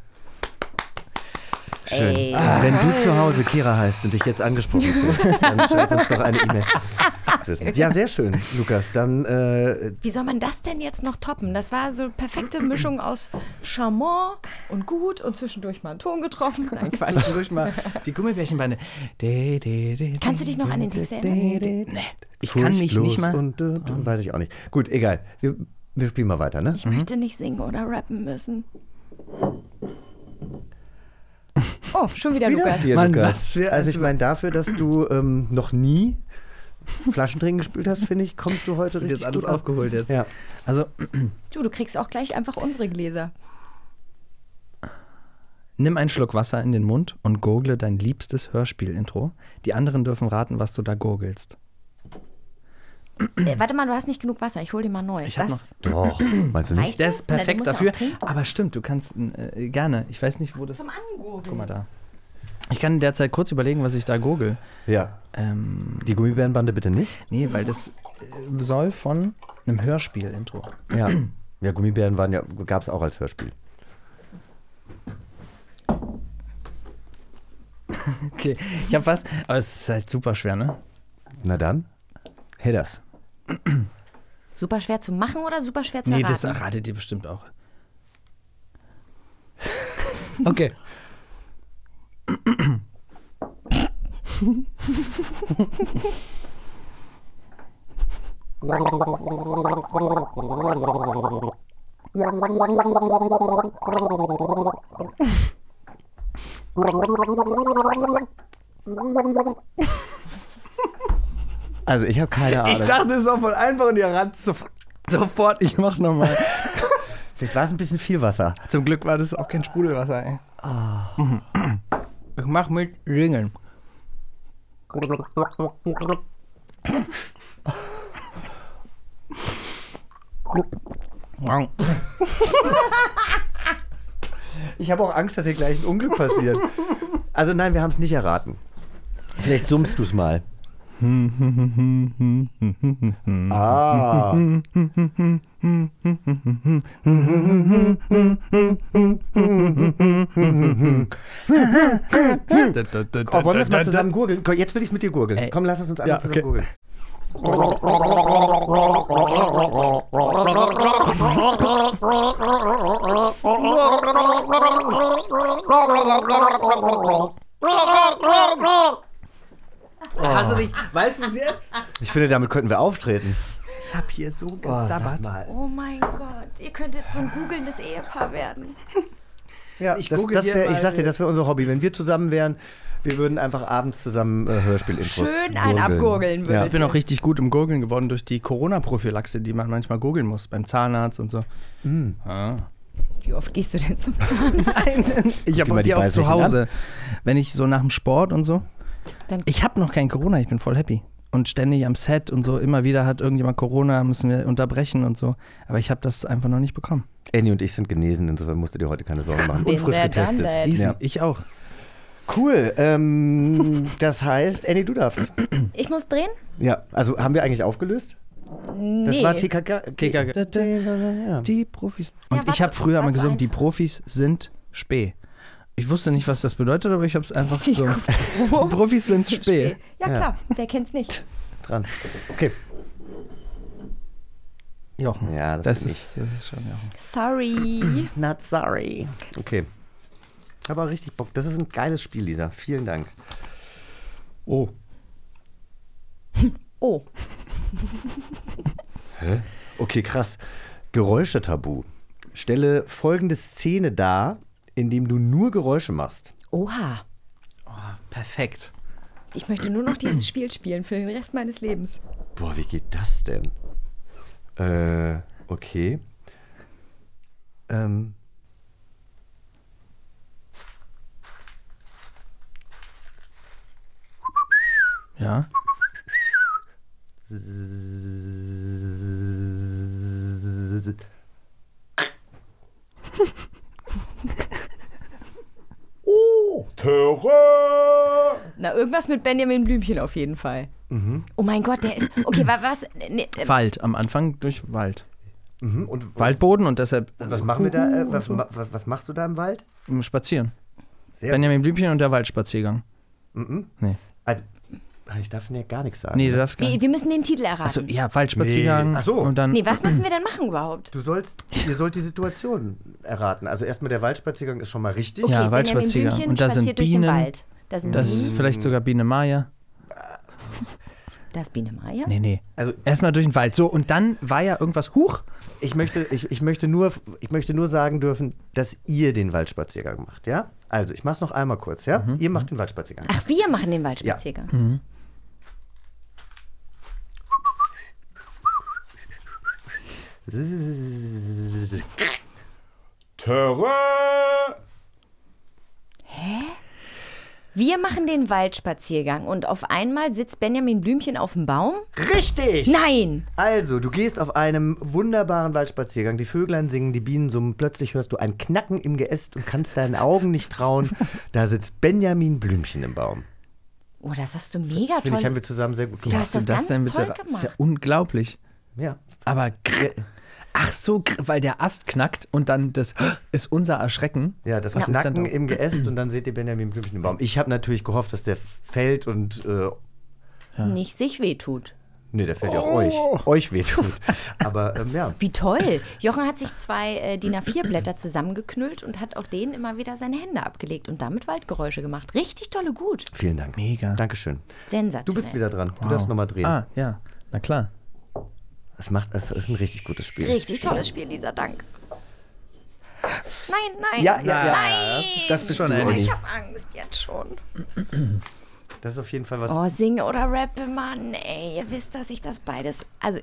S4: Schön.
S3: Ey,
S4: Ah, Wenn du zu Hause Kira heißt und dich jetzt angesprochen fühlst, dann schreib uns doch eine E-Mail. Ja, sehr schön, Lukas. Dann äh,
S3: Wie soll man das denn jetzt noch toppen? Das war so eine perfekte Mischung aus Charmant und gut und zwischendurch mal einen Ton getroffen. Nein, Quatsch.
S9: Zwischendurch mal die Gummibärchenbeine.
S3: Kannst du dich noch an den Text erinnern?
S9: Nee, ich kann mich nicht mal.
S4: Und, äh, weiß ich auch nicht. Gut, egal. Wir, wir spielen mal weiter, ne?
S3: Ich möchte nicht singen oder rappen müssen. Oh, schon wieder, Lukas.
S4: Hier,
S9: Mann,
S4: Lukas.
S9: was für
S4: also ich
S9: ein-
S4: meine, dafür, dass du ähm, noch nie Flaschendrehen gespielt hast, finde ich, kommst du heute richtig
S9: jetzt alles
S4: gut an.
S9: aufgeholt jetzt.
S4: Ja.
S9: Also,
S3: Du, du kriegst auch gleich einfach unsere Gläser.
S9: nimm einen Schluck Wasser in den Mund und gurgle dein liebstes Hörspiel-Intro. Die anderen dürfen raten, was du da gurgelst.
S3: Äh, warte mal, du hast nicht genug Wasser. Ich hol dir mal neues.
S9: Ich hab
S3: das
S4: Doch, meinst du nicht?
S3: das?
S9: ist
S3: Na, du
S9: perfekt
S3: ja
S9: dafür. Aber stimmt, du kannst äh, gerne. Ich weiß nicht, wo das.
S3: Zum Angurgeln.
S9: Guck mal da. Ich kann derzeit kurz überlegen, was ich da gurgel.
S4: Ja.
S9: Ähm,
S4: Die Gummibärenbande bitte nicht?
S9: nee, weil das äh, soll von einem Hörspiel-Intro.
S4: Ja. Ja, Gummibären waren ja, gab es auch als Hörspiel.
S9: Okay, ich hab was, aber es ist halt super schwer, ne?
S4: Na dann, hey das.
S3: Super schwer zu machen oder super schwer zu
S9: Nee,
S3: erraten?
S9: das erratet ihr bestimmt auch. Okay.
S4: Also ich habe keine Ahnung.
S9: Ich dachte, es war voll einfach und ihr rannt sof- sofort. Ich mach nochmal.
S4: Vielleicht war es ein bisschen viel Wasser.
S9: Zum Glück war das auch kein Sprudelwasser, ey. Mhm. Ich mach mit Ringeln.
S4: Ich habe auch Angst, dass hier gleich ein Unglück passiert. Also nein, wir haben es nicht erraten. Vielleicht summst du es mal. Ah. Oh, wollen wir es mal zusammen gurgeln? Komm, Jetzt will ich es mit dir gurgeln.
S9: Ey.
S4: Komm, lass es uns alle
S9: Ja,
S4: zusammen
S9: okay.
S4: gurgeln.
S9: Hast du nicht, weißt du es jetzt?
S4: Ich finde, damit könnten wir auftreten.
S9: Ich hab hier so
S4: Oh,
S9: gesabbert.
S4: mal.
S3: Oh mein Gott, ihr könntet so ein googelndes Ehepaar werden.
S4: Ja,
S9: Ich
S4: das,
S9: google
S4: das wär, ich
S9: mal-
S4: sag dir, das wäre unser Hobby. Wenn wir zusammen wären, wir würden einfach abends zusammen äh, Hörspielintros
S3: Schön ein
S4: gurgeln.
S3: abgurgeln
S4: Ja.
S9: Ich bin auch richtig gut im Gurgeln geworden durch die Corona-Prophylaxe, die man manchmal gurgeln muss, beim Zahnarzt und so. Ah.
S3: Wie oft gehst du denn zum Zahnarzt?
S9: Ich habe
S4: die
S9: die auch zu Hause. Wenn ich so nach dem Sport und so.
S3: Dann-
S9: Ich habe noch kein Corona, ich bin voll happy. Und ständig am Set und so, immer wieder hat irgendjemand Corona, müssen wir unterbrechen und so. Aber ich habe das einfach noch nicht bekommen.
S4: Annie und ich sind genesen, insofern musst du dir heute keine Sorgen machen. Und frisch getestet. Ja.
S9: ich auch.
S4: Cool. Ähm, das heißt, Annie, du darfst.
S3: Ich muss drehen?
S4: Ja, also haben wir eigentlich aufgelöst?
S3: Nee.
S4: Das war TKK.
S9: TKK. Die Profis. Und
S3: Ja,
S9: ich habe früher mal gesungen, die. Profis sind spät. Ich wusste nicht, was das bedeutet, aber ich habe es einfach so. Die Profis sind spät.
S3: Ja,
S4: Ja.
S3: klar, wer kennt's nicht?
S4: Dran. Okay.
S9: Jochen.
S4: Ja, das
S9: das, ist, das ist schon Jochen.
S3: Sorry.
S4: Not sorry. Okay. Aber richtig Bock. Das ist ein geiles Spiel, Lisa. Vielen Dank. Oh.
S3: Oh,
S4: Okay, krass. Geräuschetabu. Stelle folgende Szene dar, indem du nur Geräusche machst.
S3: oha.
S9: Perfekt.
S3: Ich möchte nur noch dieses Spiel spielen für den Rest meines Lebens.
S4: Boah, wie geht das denn? Äh, okay. Ähm.
S9: Ja.
S4: Oh, Terror!
S3: Na, irgendwas mit Benjamin Blümchen auf jeden Fall. Oh mein Gott, der ist. Okay, wa- was? Nee, äh,
S9: Wald, am Anfang durch Wald.
S4: Mhm, und
S9: Waldboden und deshalb
S4: was machen wir da? Äh, was, ma- was, was machst du da im Wald?
S9: spazieren.
S4: Sehr
S9: Benjamin Blümchen und der Waldspaziergang.
S4: Mhm.
S9: Nee.
S4: Also, ich darf ja gar nichts sagen.
S9: Nee,
S4: ne?
S9: du darfst gar
S3: wir,
S9: nicht.
S3: wir müssen den Titel erraten.
S9: Achso, ja, Waldspaziergang.
S4: Nee. Ach so.
S9: Und dann.
S3: Nee, was müssen wir denn machen überhaupt?
S4: Du sollst, ihr sollt die Situation erraten. Also erstmal der Waldspaziergang ist schon mal richtig.
S3: Okay,
S9: Ja, Waldspaziergang. Und da sind
S3: spaziert durch den
S9: Bienen.
S3: Wald. Da sind
S9: Das ist
S3: Bienen.
S9: vielleicht sogar Biene Maya.
S3: Da ist Biene Maya.
S9: Nee, nee.
S4: Also
S9: Erstmal durch den Wald. So, und dann war ja irgendwas. Huch!
S4: ich möchte, ich, ich, möchte nur, ich möchte nur sagen dürfen, dass ihr den Waldspaziergang macht, ja? Also, ich mach's noch einmal kurz, ja? Ihr macht den Waldspaziergang.
S3: Ach, wir machen den Waldspaziergang.
S9: Mhm.
S4: Terror!
S3: Wir machen den Waldspaziergang und auf einmal sitzt Benjamin Blümchen auf dem Baum?
S4: Richtig!
S3: Nein!
S4: Also, du gehst auf einem wunderbaren Waldspaziergang, die Vöglein singen, die Bienen summen, plötzlich hörst du ein Knacken im Geäst und kannst deinen Augen nicht trauen. Da sitzt Benjamin Blümchen im Baum.
S3: Oh, das hast du mega
S4: Finde ich, haben
S3: toll.
S4: wir zusammen sehr gut
S3: Du
S4: gemacht.
S3: hast das
S9: das
S3: ganz
S9: denn mit
S3: toll
S9: der- Das ist
S3: gemacht.
S9: ja unglaublich.
S4: Ja.
S9: Aber. Ach so, weil der Ast knackt und dann das ist unser Erschrecken.
S4: Ja, das
S9: Was
S4: Knacken
S9: da?
S4: im Geäst und dann seht ihr Benjamin Blümchen im Baum. Ich habe natürlich gehofft, dass der fällt und äh,
S3: Nicht sich wehtut.
S4: nee, der fällt ja auch
S9: Oh.
S4: euch, euch wehtut. Aber ähm, ja,
S3: Wie toll. Jochen hat sich zwei äh, DIN A4-Blätter zusammengeknüllt und hat auf denen immer wieder seine Hände abgelegt und damit Waldgeräusche gemacht. Richtig tolle, gut.
S4: vielen Dank.
S9: Mega.
S4: Dankeschön.
S3: Sensationell.
S4: Du bist wieder dran. Du
S9: Wow.
S4: darfst nochmal drehen.
S9: Ah, ja. Na klar.
S4: Es macht, es ist ein richtig gutes Spiel.
S3: Richtig tolles Spiel, Lisa, Dank. Nein, nein.
S4: Ja, ja, ja.
S3: Nein.
S4: Das bist
S9: schon
S4: du,
S9: eine-
S4: Olli.
S3: Ich habe Angst jetzt schon.
S4: Das ist auf jeden Fall was.
S3: Oh, singe oder rappe, Mann, ey. Ihr wisst, dass ich das beides. Also,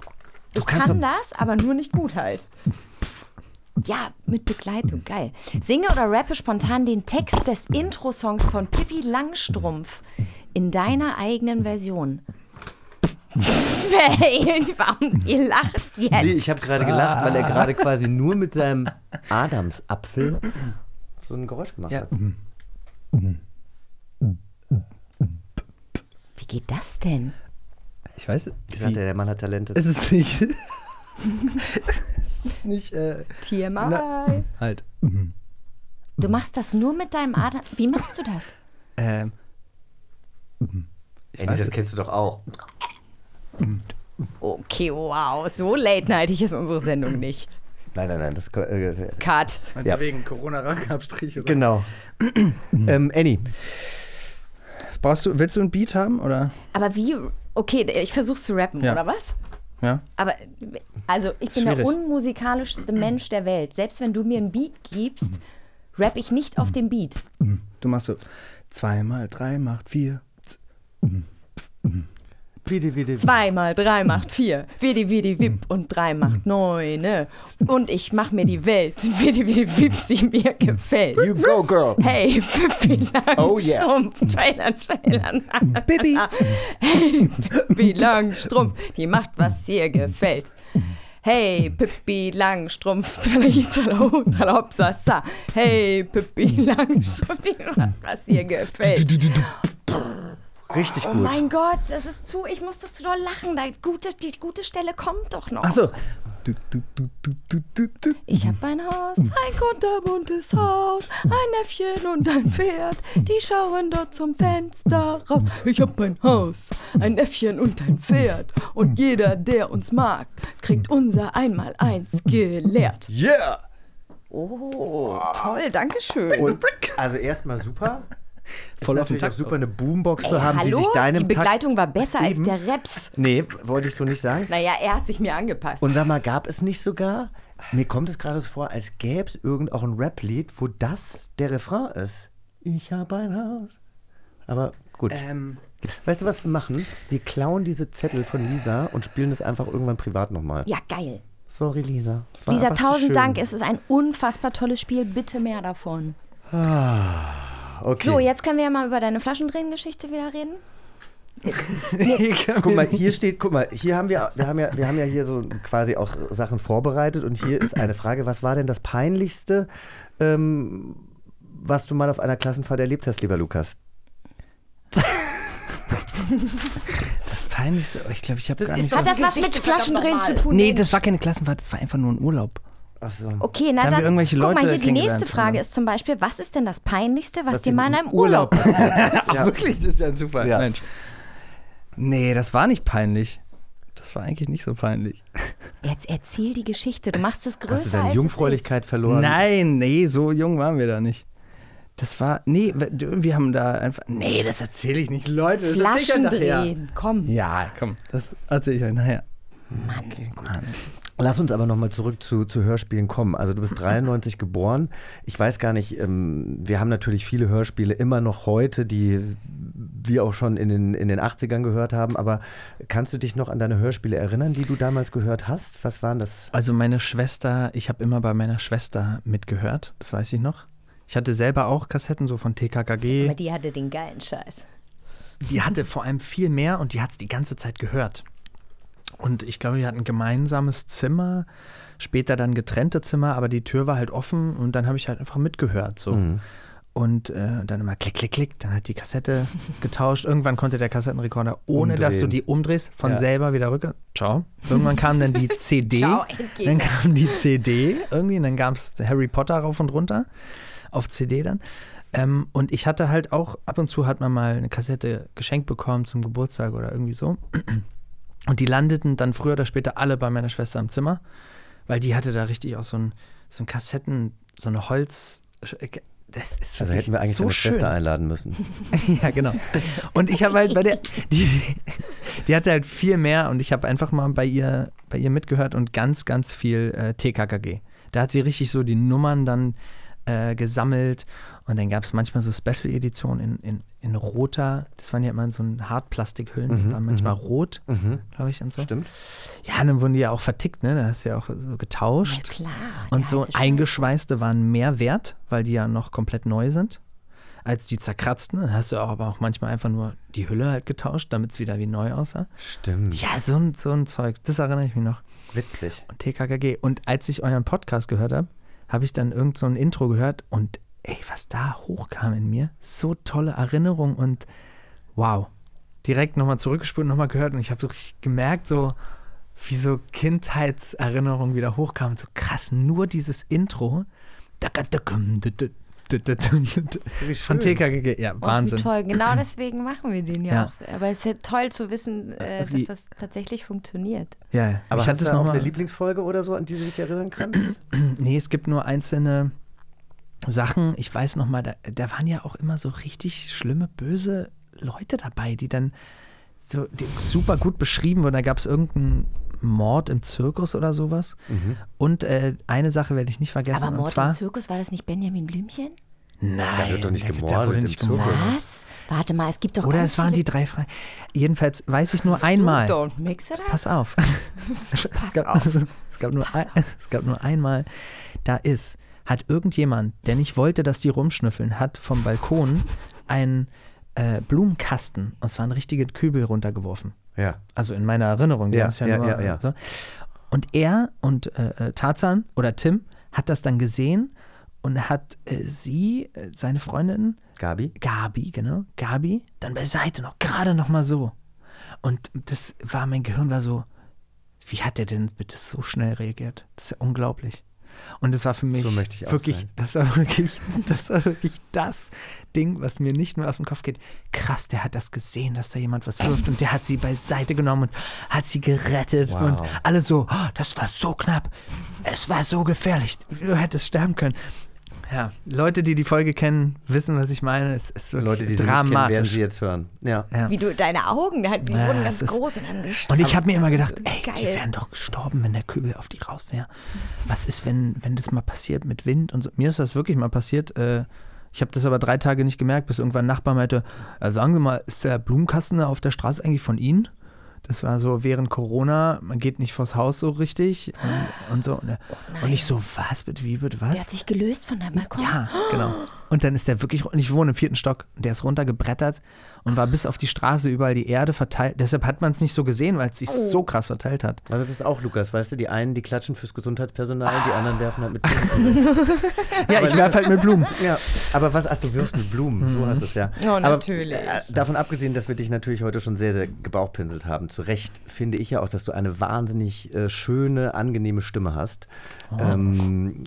S3: ich
S4: kannst
S3: kann das, aber nur nicht gut halt. Ja, mit Begleitung, geil. Singe oder rappe spontan den Text des Intro-Songs von Pippi Langstrumpf in deiner eigenen Version. Warum? Ihr lacht jetzt.
S4: Nee, ich habe gerade gelacht, weil er gerade quasi nur mit seinem Adamsapfel so ein Geräusch gemacht
S9: Ja.
S4: hat.
S3: Wie geht das denn?
S9: Ich weiß.
S4: Ich sagte, der Mann hat Talente.
S9: Es ist nicht. es ist nicht. Äh,
S3: TMI.
S9: na, halt.
S3: Du machst das nur mit deinem Atem. Wie machst du das?
S9: Ähm,
S4: Andy, das kennst du doch auch.
S3: Okay, wow. So late-nightig ist unsere Sendung nicht.
S4: Nein, nein, nein. Das, äh,
S3: Cut.
S9: meinst
S4: Ja.
S9: du wegen Corona-Rackenabstrich? oder?
S4: genau. ähm, Annie,
S9: Brauchst du, willst du einen Beat haben oder?
S3: Aber wie. Okay, ich versuch's zu rappen,
S9: Ja.
S3: oder was?
S9: Ja.
S3: Aber, also, ich bin
S9: Schwierig.
S3: der unmusikalischste Mensch der Welt. Selbst wenn du mir einen Beat gibst, rapp ich nicht auf dem Beat.
S9: Du machst so zwei mal drei macht vier.
S4: Wie, wie, wie,
S3: Zwei mal drei macht vier. Widi, widi, wip. Und drei macht neune. Und ich mach mir die Welt. Widi, widi, wip, sie mir gefällt.
S4: You go, girl.
S3: Hey, Pippi
S4: Oh, yeah.
S3: Langstrumpf, Trailer, Trailer.
S9: Bibi.
S3: Hey, Pippi Langstrumpf, die macht, was ihr gefällt. Hey, Pippi Langstrumpf, tralali, tralao, tralahopsasa. Hey, Pippi Langstrumpf, die macht, was ihr gefällt.
S4: Richtig
S3: Oh
S4: gut.
S3: mein Gott, das ist zu, ich musste zu doll lachen. Da, gute, die gute Stelle kommt doch noch.
S9: Achso.
S3: Ich hab ein Haus, ein kunterbuntes Haus, ein Äffchen und ein Pferd, die schauen dort zum Fenster raus. Ich hab ein Haus, ein Äffchen und ein Pferd und jeder, der uns mag, kriegt unser Einmaleins gelehrt.
S4: Yeah!
S3: Oh, toll, danke schön.
S4: Also erstmal super.
S9: Voll
S4: Ist
S9: auf den
S4: natürlich
S9: Takt.
S4: auch super, eine Boombox zu haben,
S3: hallo?
S4: die sich deinem
S3: die Begleitung
S4: Takt
S3: war besser als
S4: eben-
S3: der Reps.
S4: Nee, wollte ich so nicht sagen.
S3: Naja, er hat sich mir angepasst.
S4: Und sag mal, gab es nicht sogar, mir kommt es gerade so vor, als gäbe es irgend auch ein Rap-Lied, wo das der Refrain ist. Ich habe ein Haus. Aber gut.
S9: Ähm,
S4: Weißt du, was wir machen? Wir klauen diese Zettel von Lisa und spielen das einfach irgendwann privat nochmal.
S3: ja, geil.
S4: Sorry, Lisa.
S3: Lisa, tausend. Dank. Es ist ein unfassbar tolles Spiel. Bitte mehr davon.
S4: Okay.
S3: So, jetzt können wir ja mal über deine Flaschendrehen-Geschichte wieder reden.
S4: Guck mal, hier steht, guck mal, hier haben wir, wir haben ja, wir haben ja hier so quasi auch Sachen vorbereitet und hier ist eine Frage, was war denn das Peinlichste, ähm, was du mal auf einer Klassenfahrt erlebt hast, lieber Lukas?
S9: das Peinlichste. oh, Ich glaube, ich habe gar nicht.
S3: Hat das was mit Flaschendrehen zu tun?
S9: Nee, das war keine Klassenfahrt, das war einfach nur ein Urlaub.
S4: Ach so.
S3: Okay, na dann,
S9: wir irgendwelche
S3: guck mal
S9: Leute
S3: hier, die nächste Frage ist zum Beispiel, was ist denn das Peinlichste, was,
S4: Was
S3: dir mal in
S4: im
S3: einem Urlaub, passiert
S9: Ach, wirklich? Das ist ja ein Zufall.
S4: Ja.
S9: Mensch. Nee, das war nicht peinlich. Das war eigentlich nicht so peinlich.
S3: Jetzt erzähl die Geschichte, du machst es größer
S4: Hast du deine
S3: als
S4: Jungfräulichkeit verloren?
S9: Nein, nee, so jung waren wir da nicht. Das war, nee, wir haben da einfach, nee, das erzähle ich nicht, Leute. Das
S3: ist.
S9: nachher.
S3: Flaschendrehen, komm.
S9: Ja, komm, das erzähle ich euch nachher.
S4: Lass uns aber nochmal zurück zu, zu Hörspielen kommen. Also du bist 93 geboren. Ich weiß gar nicht, ähm, wir haben natürlich viele Hörspiele immer noch heute, die wir auch schon in den, in den 80ern gehört haben. Aber kannst du dich noch an deine Hörspiele erinnern, die du damals gehört hast? Was waren das?
S9: Also meine Schwester, ich habe immer bei meiner Schwester mitgehört, das weiß ich noch. Ich hatte selber auch Kassetten so von TKKG.
S3: Aber die hatte den geilen Scheiß.
S9: die hatte vor allem viel mehr und die hat es die ganze Zeit gehört. Und ich glaube, wir hatten ein gemeinsames Zimmer, später dann getrennte Zimmer, aber die Tür war halt offen und dann habe ich halt einfach mitgehört. So. Und äh, dann immer klick, klick, klick, dann hat die Kassette getauscht. Irgendwann konnte der Kassettenrekorder, ohne dass du
S4: Umdrehen.
S9: die umdrehst, von
S4: Ja.
S9: selber wieder rück. Ciao. Irgendwann kam dann die CD.
S3: Ciao,
S9: dann kam die CD irgendwie und dann gab es Harry Potter rauf und runter auf CD dann. Ähm, und ich hatte halt auch, ab und zu hat man mal eine Kassette geschenkt bekommen zum Geburtstag oder irgendwie so. Und die landeten dann früher oder später alle bei meiner Schwester im Zimmer, weil die hatte da richtig auch so ein, so ein Kassetten, so eine Holz. Das ist
S4: Also hätten wir eigentlich
S9: so
S4: deine
S9: schön.
S4: Schwester einladen müssen.
S9: ja, genau. Und ich habe halt bei der, die, die hatte halt viel mehr und ich habe einfach mal bei ihr, bei ihr mitgehört und ganz, ganz viel äh, TKKG. Da hat sie richtig so die Nummern dann äh, gesammelt und dann gab es manchmal so Special-Editionen in, in, in roter, das waren ja immer so ein Hartplastikhüllen, die waren manchmal rot, glaube ich, und so.
S4: Stimmt.
S9: Ja, dann wurden die ja auch vertickt, ne? Da hast du ja auch so getauscht.
S3: Ja, klar.
S9: Und so eingeschweißte waren mehr wert, weil die ja noch komplett neu sind, als die zerkratzten. Dann hast du auch aber auch manchmal einfach nur die Hülle halt getauscht, damit es wieder wie neu aussah.
S4: Stimmt.
S9: Ja, so ein, so ein Zeug, das erinnere ich mich noch.
S4: Witzig.
S9: Und TKKG. Und als ich euren Podcast gehört habe, habe ich dann irgend so ein Intro gehört und ey, was da hochkam in mir, so tolle Erinnerung und wow. direkt nochmal zurückgespult nochmal gehört und ich habe so richtig gemerkt, so wie so Kindheitserinnerungen wieder hochkamen. So krass, nur dieses Intro. Von TKG, ja,
S3: Oh,
S9: Wahnsinn.
S3: wie toll. Genau deswegen machen wir den ja,
S9: Ja.
S3: auch. Aber es ist ja toll zu wissen, äh,
S9: Wie-
S3: dass das tatsächlich funktioniert.
S9: Ja, ja.
S4: Aber
S9: ich
S4: hast
S9: hatte
S4: du
S9: nochmal.
S4: eine Lieblingsfolge oder so, an die du dich erinnern kannst?
S9: Nee, es gibt nur einzelne Sachen. Ich weiß noch mal, da, da waren ja auch immer so richtig schlimme, böse Leute dabei, die dann so die super gut beschrieben wurden. Da gab es irgendeinen Mord im Zirkus oder sowas. Und äh, eine Sache werde ich nicht vergessen.
S3: Aber
S9: und
S3: Mord
S9: zwar,
S3: im Zirkus, war das nicht Benjamin Blümchen?
S9: Nein,
S4: Da wird doch nicht gemordet im
S9: nicht
S4: Zirkus.
S3: Was? Warte mal, es gibt doch
S9: Oder es waren die drei frei. Jedenfalls weiß ich nur
S3: du?
S9: einmal.
S3: Don't mix it up.
S9: Pass auf. es, gab,
S3: auf.
S9: Es, gab nur ein, es gab nur einmal, da ist, hat irgendjemand, der nicht wollte, dass die rumschnüffeln, hat vom Balkon einen äh, Blumenkasten, und zwar einen richtigen Kübel runtergeworfen.
S4: Ja.
S9: Also in meiner Erinnerung.
S4: Ja,
S9: ja,
S4: ja,
S9: nur,
S4: ja, ja.
S9: So. Und er und äh, äh, Tarzan oder Tim hat das dann gesehen und hat äh, sie, äh, seine Freundin,
S4: Gabi?
S9: Gabi, genau, Gabi, dann beiseite noch, gerade noch mal so. Und das war, mein Gehirn war so, wie hat der denn bitte so schnell reagiert? Das ist ja unglaublich. Und das war für mich
S4: So
S9: wirklich,
S4: sein.
S9: das war wirklich, das war wirklich das Ding, was mir nicht mehr aus dem Kopf geht. Krass, der hat das gesehen, dass da jemand was wirft und der hat sie beiseite genommen und hat sie gerettet
S4: Wow.
S9: und alle so, oh, das war so knapp, es war so gefährlich, du hättest sterben können. Ja, Leute, die die Folge kennen, wissen, was ich meine. Es ist wirklich
S4: Leute, die sie nicht kennen,
S9: dramatisch.
S4: werden sie jetzt hören. Ja.
S9: ja.
S3: Wie du, deine Augen, die
S9: Ja,
S3: wurden ganz
S9: ist-
S3: groß und dann
S9: Und ich habe mir immer gedacht, ey,
S3: Geil.
S9: die wären doch gestorben, wenn der Kübel auf die raus wäre. Was ist, wenn, wenn das mal passiert mit Wind und so? Mir ist das wirklich mal passiert. Äh, ich habe das aber drei Tage nicht gemerkt, bis irgendwann ein Nachbar meinte, äh, sagen Sie mal, ist der Blumenkasten da auf der Straße eigentlich von Ihnen? Das war so während Corona, man geht nicht vors Haus so richtig und, und so. Und, und ich so, was, bitte, wie, bitte, was?
S3: Der hat sich gelöst von deinem Balkon.
S9: Ja, genau. Und dann ist der wirklich, und ich wohne im vierten Stock, und der ist runtergebrettert und war bis auf die Straße überall die Erde verteilt. Deshalb hat man es nicht so gesehen, weil es sich
S3: Oh.
S9: so krass verteilt hat.
S4: Aber das ist auch Lukas, weißt du, die einen, die klatschen fürs Gesundheitspersonal,
S9: Ah.
S4: die anderen werfen halt mit Blumen.
S9: Ja, ich werfe halt mit Blumen.
S4: ja, aber was, ach, du wirfst mit Blumen, so hast du es ja.
S3: Oh,
S4: aber,
S3: natürlich.
S4: äh, davon abgesehen, dass wir dich natürlich heute schon sehr, sehr gebauchpinselt haben, zu Recht finde ich ja auch, dass du eine wahnsinnig äh, schöne, angenehme Stimme hast. Ähm,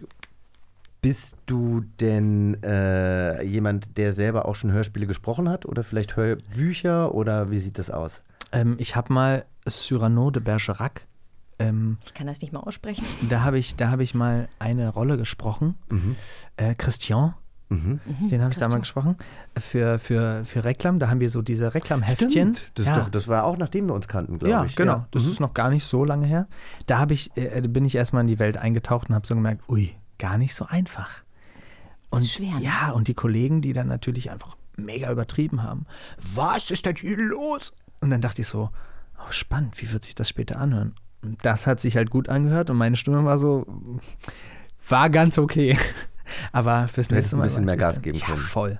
S4: bist du denn äh, jemand, der selber auch schon Hörspiele gesprochen hat oder vielleicht Hörbücher oder wie sieht das aus?
S9: Ähm, ich habe mal Cyrano de Bergerac, ähm,
S3: Ich kann das nicht mal aussprechen.
S9: da habe ich, da hab ich mal eine Rolle gesprochen. Äh, Christian,
S4: Mhm.
S9: den habe ich da mal gesprochen. Für, für, für Reklam, da haben wir so diese Reklamheftchen.
S4: Das,
S9: ja.
S4: doch, das war auch nachdem wir uns kannten, glaube
S9: Ja,
S4: ich.
S9: genau. Das
S4: Mhm.
S9: ist noch gar nicht so lange her. Da habe ich, äh, bin ich erstmal in die Welt eingetaucht und habe so gemerkt, ui, gar nicht so einfach. Und
S3: ist schwer, ne?
S9: ja, und die Kollegen, die dann natürlich einfach mega übertrieben haben. Was ist denn hier los? Und dann dachte ich so, oh, spannend, wie wird sich das später anhören? Und das hat sich halt gut angehört und meine Stimme war so, war ganz okay. Aber fürs nächste
S4: ein
S9: Mal.
S4: bisschen
S9: weiß
S4: mehr
S9: ich
S4: Gas geben
S9: ja,
S4: können.
S9: voll.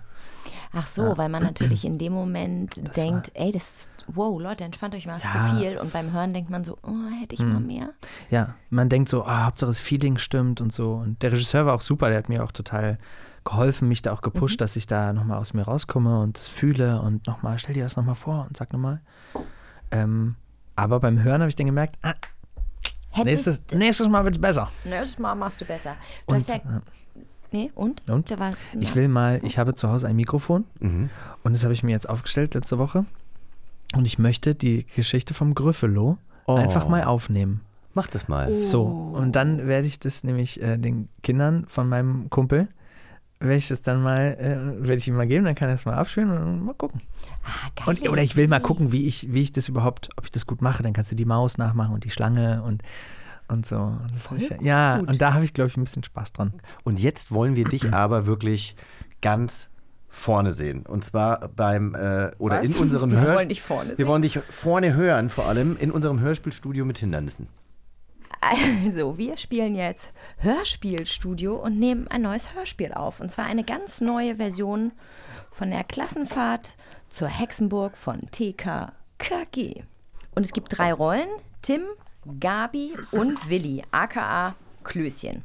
S3: Ach so, weil man natürlich in dem Moment
S9: Das
S3: denkt, ey, das ist, wow, Leute, entspannt euch mal, ist
S9: Ja.
S3: zu viel. Und beim Hören denkt man so, oh, hätte ich mal mehr.
S9: Ja, man denkt so, ah, Hauptsache das Feeling stimmt und so. Und der Regisseur war auch super, der hat mir auch total geholfen, mich da auch gepusht, dass ich da nochmal aus mir rauskomme und das fühle und nochmal, stell dir das nochmal vor und sag nochmal. Ähm, aber beim Hören habe ich dann gemerkt, ah, nächstes, nächstes Mal wird es besser.
S3: nächstes Mal machst du besser. Du
S9: Und,
S3: hast ja,
S9: ja.
S3: Nee, und?
S9: Und?
S3: Der war,
S9: Ich will mal, ich habe zu Hause ein Mikrofon
S4: Mhm.
S9: und das habe ich mir jetzt aufgestellt letzte Woche. Und ich möchte die Geschichte vom Grüffalo
S4: Oh.
S9: einfach mal aufnehmen.
S4: Mach das mal.
S9: So, und dann werde ich das nämlich äh, den Kindern von meinem Kumpel, werde ich das dann mal, äh, werde ich ihm mal geben, dann kann er es mal abspielen und mal gucken.
S3: Ah.
S9: Und, oder ich will mal gucken, wie ich, wie ich das überhaupt, ob ich das gut mache. Dann kannst du die Maus nachmachen und die Schlange und, und so. Und das hab ich, ja, und da habe ich, glaube ich, ein bisschen Spaß dran.
S4: Und jetzt wollen wir dich aber wirklich ganz vorne sehen. Und zwar beim, äh, oder
S3: Was?
S4: in unserem
S3: Wir
S4: Hör-
S3: wollen dich vorne
S4: Wir
S3: sehen.
S4: wollen dich vorne hören, vor allem in unserem Hörspielstudio mit Hindernissen.
S3: Also, wir spielen jetzt Hörspielstudio und nehmen ein neues Hörspiel auf. Und zwar eine ganz neue Version von der Klassenfahrt zur Hexenburg von TKKG. Und es gibt drei Rollen: Tim, Gabi und Willi, aka Klößchen.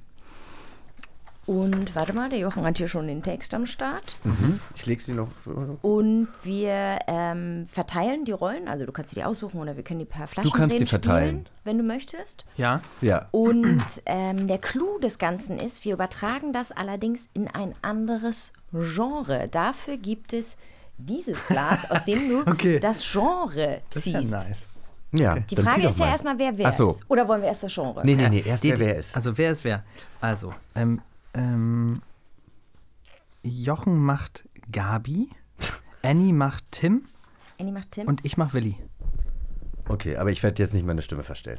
S3: Und warte mal, der Jochen hat hier schon den Text am Start.
S4: Mhm. Ich lege sie noch.
S3: Und wir ähm, verteilen die Rollen. Also du kannst sie dir aussuchen oder wir können die per Flaschen
S4: kannst die verteilen.
S3: wenn du möchtest.
S9: Ja.
S4: Ja.
S3: Und ähm, der Clou des Ganzen ist, wir übertragen das allerdings in ein anderes Genre. Dafür gibt es dieses Glas, aus dem du
S9: Okay.
S3: das Genre
S9: Das ist ja
S3: ziehst.
S9: nice.
S4: Ja.
S3: Die
S4: dann
S3: Frage ist ja
S4: mal.
S3: erstmal, wer wer
S4: so.
S3: ist. Oder wollen wir erst das Genre?
S4: Nee, nee, nee, erst
S9: Die-
S4: wer wer ist.
S9: Also wer ist wer? Also, ähm, ähm, Jochen macht Gabi, Annie macht Tim
S3: Annie macht Tim.
S9: und ich mach Willi.
S4: Okay, aber ich werde jetzt nicht meine Stimme verstellen.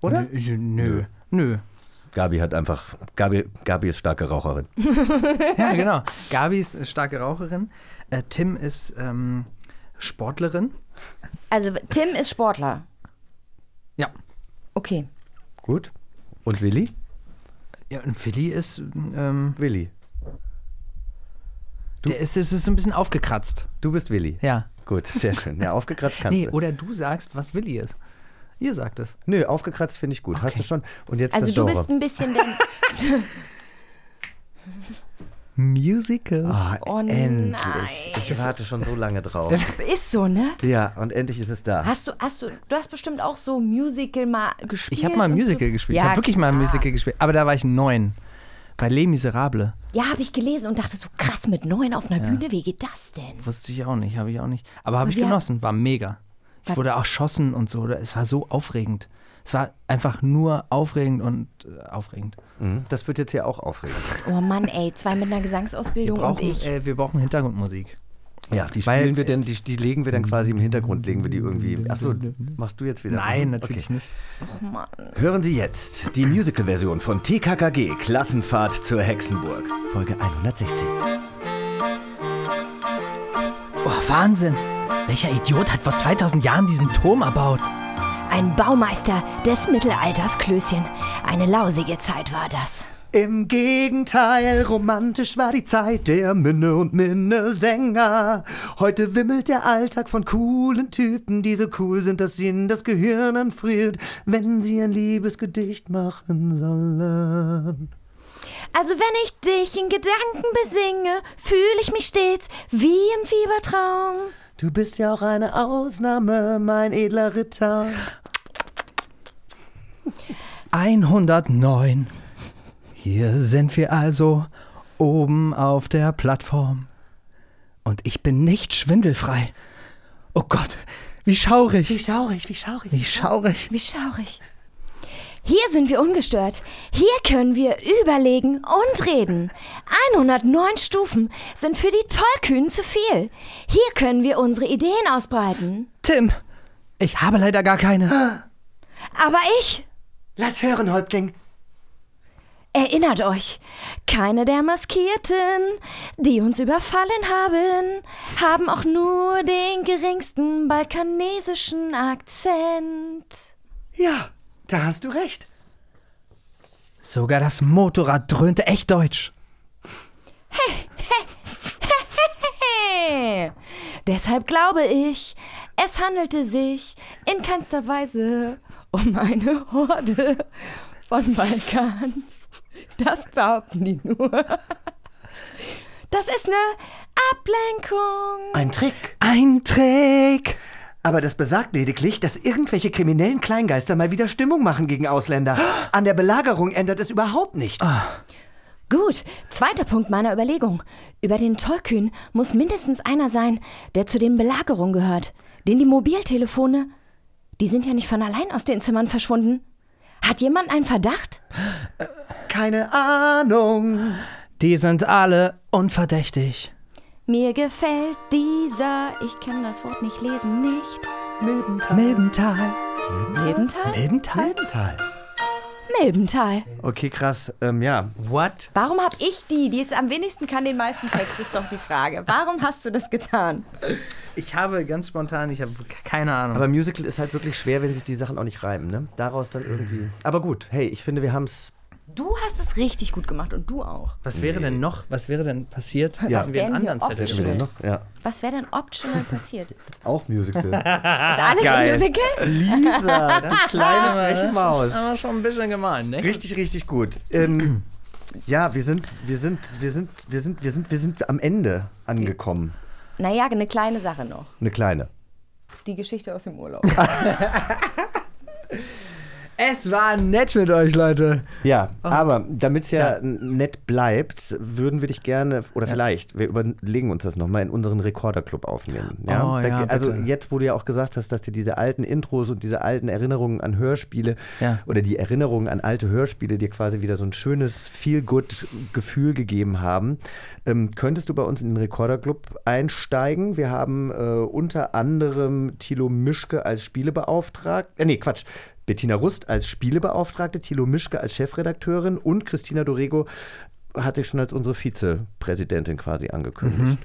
S4: Oder?
S9: Nö. Nö. Nö.
S4: Gabi hat einfach. Gabi, Gabi ist starke Raucherin.
S9: Ja, genau. Gabi ist starke Raucherin. Äh, Tim ist ähm, Sportlerin.
S3: Also Tim ist Sportler.
S9: Ja.
S3: Okay.
S4: Gut. Und Willi?
S9: Ja, und Willi ist, ähm,
S4: Willi.
S9: der ist, ist, ist ein bisschen aufgekratzt.
S4: Du bist Willi.
S9: Ja.
S4: Gut, sehr schön. Ja, aufgekratzt kannst
S9: Nee,
S4: du.
S9: oder du sagst, was Willi ist. Ihr sagt es.
S4: Nö, aufgekratzt finde ich gut. Hast du schon. Und jetzt
S3: Also
S4: das
S3: du
S4: Genre.
S3: bist ein bisschen der.
S9: Musical.
S4: Ah,
S3: Oh
S4: endlich.
S3: nein.
S4: Ich warte schon so lange drauf.
S3: ist so, ne?
S4: ja, und endlich ist es da.
S3: Hast du, hast du, du hast bestimmt auch so Musical mal gespielt.
S9: Ich habe mal ein Musical
S3: so.
S9: gespielt.
S3: Ja,
S9: ich habe wirklich mal ein. Musical gespielt. Aber da war ich neun. Bei Les Miserables.
S3: Ja, habe ich gelesen und dachte so krass mit neun auf einer Bühne. Wie geht das denn?
S9: Wusste ich auch nicht, habe ich auch nicht. Aber habe ich
S3: wir-
S9: genossen, war mega. Ich wurde erschossen und so. Es war so aufregend. Es war einfach nur aufregend und äh, aufregend.
S4: Mhm, Das wird jetzt hier auch aufregend.
S3: Oh Mann, ey, zwei mit einer
S9: Wir
S3: Gesangsausbildung und
S9: brauchen,
S3: ich.
S9: äh, wir brauchen Hintergrundmusik.
S4: Ja, die
S9: Weil-
S4: spielen wir denn, die, die legen wir dann quasi im Hintergrund, legen wir die irgendwie. Achso, machst du jetzt wieder?
S9: Nein, natürlich
S4: okay.
S9: nicht.
S3: Oh Mann.
S4: Hören Sie jetzt die Musical-Version von TKKG Klassenfahrt zur Hexenburg. Folge 116.
S9: Oh, Wahnsinn! Welcher Idiot hat vor 2000 Jahren diesen Turm erbaut?
S3: Ein Baumeister des Mittelalters, Klößchen. Eine lausige Zeit war das.
S4: Im Gegenteil, romantisch war die Zeit der Minne und Minnesänger. Heute wimmelt der Alltag von coolen Typen, die so cool sind, dass ihnen das Gehirn anfriert, wenn sie ein Liebesgedicht machen sollen.
S3: Also wenn ich dich in Gedanken besinge, fühle ich mich stets wie im Fiebertraum.
S4: Du bist ja auch eine Ausnahme, mein edler Ritter.
S9: 109. Hier sind wir also oben auf der Plattform. Und ich bin nicht schwindelfrei. Oh Gott, wie schaurig. Wie
S4: schaurig, wie schaurig.
S9: Wie schaurig.
S3: Wie schaurig. Hier sind wir ungestört. Hier können wir überlegen und reden. 109 Stufen sind für die Tollkühnen zu viel. Hier können wir unsere Ideen ausbreiten.
S9: Tim, ich habe leider gar keine.
S3: Aber ich,
S4: Lass hören, Häuptling.
S3: erinnert euch, keine der Maskierten, die uns überfallen haben, haben auch nur den geringsten balkanesischen Akzent.
S4: Ja, da hast du recht.
S9: Sogar das Motorrad dröhnte echt deutsch.
S3: Hey, deshalb glaube ich, es handelte sich in keinster Weise um eine Horde von Balkan. Das behaupten die nur. Das ist eine Ablenkung.
S4: Ein Trick.
S9: Ein Trick.
S4: Aber das besagt lediglich, dass irgendwelche kriminellen Kleingeister mal wieder Stimmung machen gegen Ausländer. An der Belagerung ändert es überhaupt nichts.
S3: Gut, zweiter Punkt meiner Überlegung. Über den Tollkühn muss mindestens einer sein, der zu den Belagerungen gehört. Denn die Mobiltelefone, die sind ja nicht von allein aus den Zimmern verschwunden. Hat jemand einen Verdacht?
S4: Keine Ahnung.
S9: Die sind alle unverdächtig.
S3: Mir gefällt dieser, ich kann das Wort nicht lesen, nicht.
S4: Milbental.
S9: Milbental.
S3: Milbental?
S9: Milbental?
S4: Milbental.
S3: Milbental.
S4: Okay, krass. Ähm, ja.
S9: What?
S3: Warum hab ich die, die es am wenigsten kann, den meisten Text, ist doch die Frage. Warum hast du das getan?
S9: Ich habe ganz spontan, ich habe keine Ahnung.
S4: Aber Musical ist halt wirklich schwer, wenn sich die Sachen auch nicht reimen, ne? Daraus dann irgendwie. Aber gut, hey, ich finde, wir haben es.
S3: Du hast es richtig gut gemacht und du auch.
S9: was wäre denn noch? Was wäre denn passiert?
S4: Ja.
S9: wenn wir einen
S3: wir
S9: anderen Zettel genommen?
S4: Ja.
S3: Was wäre denn optional passiert?
S4: Auch Musical.
S3: Ist alles
S4: geil.
S3: ein Musical?
S4: Lisa, die kleine freche Maus.
S9: Aber schon ein bisschen gemein, ne?
S4: Richtig, richtig gut. Ähm, Ja, wir sind, wir sind, wir sind, wir sind, wir sind, wir sind am Ende angekommen.
S3: Naja, eine kleine Sache noch.
S4: Eine kleine.
S3: Die Geschichte aus dem Urlaub.
S9: Es war nett mit euch, Leute.
S4: Ja,
S9: Oh.
S4: aber damit es ja, nett bleibt, würden wir dich gerne, oder vielleicht, wir überlegen uns das nochmal, in unseren Rekorderclub aufnehmen. Ja?
S9: Oh,
S4: Da-
S9: ja,
S4: also
S9: bitte.
S4: jetzt, wo du ja auch gesagt hast, dass dir diese alten Intros und diese alten Erinnerungen an Hörspiele
S9: Ja.
S4: oder die Erinnerungen an alte Hörspiele dir quasi wieder so ein schönes Feel-Good-Gefühl gegeben haben, ähm, könntest du bei uns in den Rekorderclub einsteigen. Wir haben äh, unter anderem Thilo Mischke als Spielebeauftragte, äh, nee, Quatsch, Bettina Rust als Spielebeauftragte, Thilo Mischke als Chefredakteurin und Christina Dorego hat sich schon als unsere Vizepräsidentin quasi angekündigt.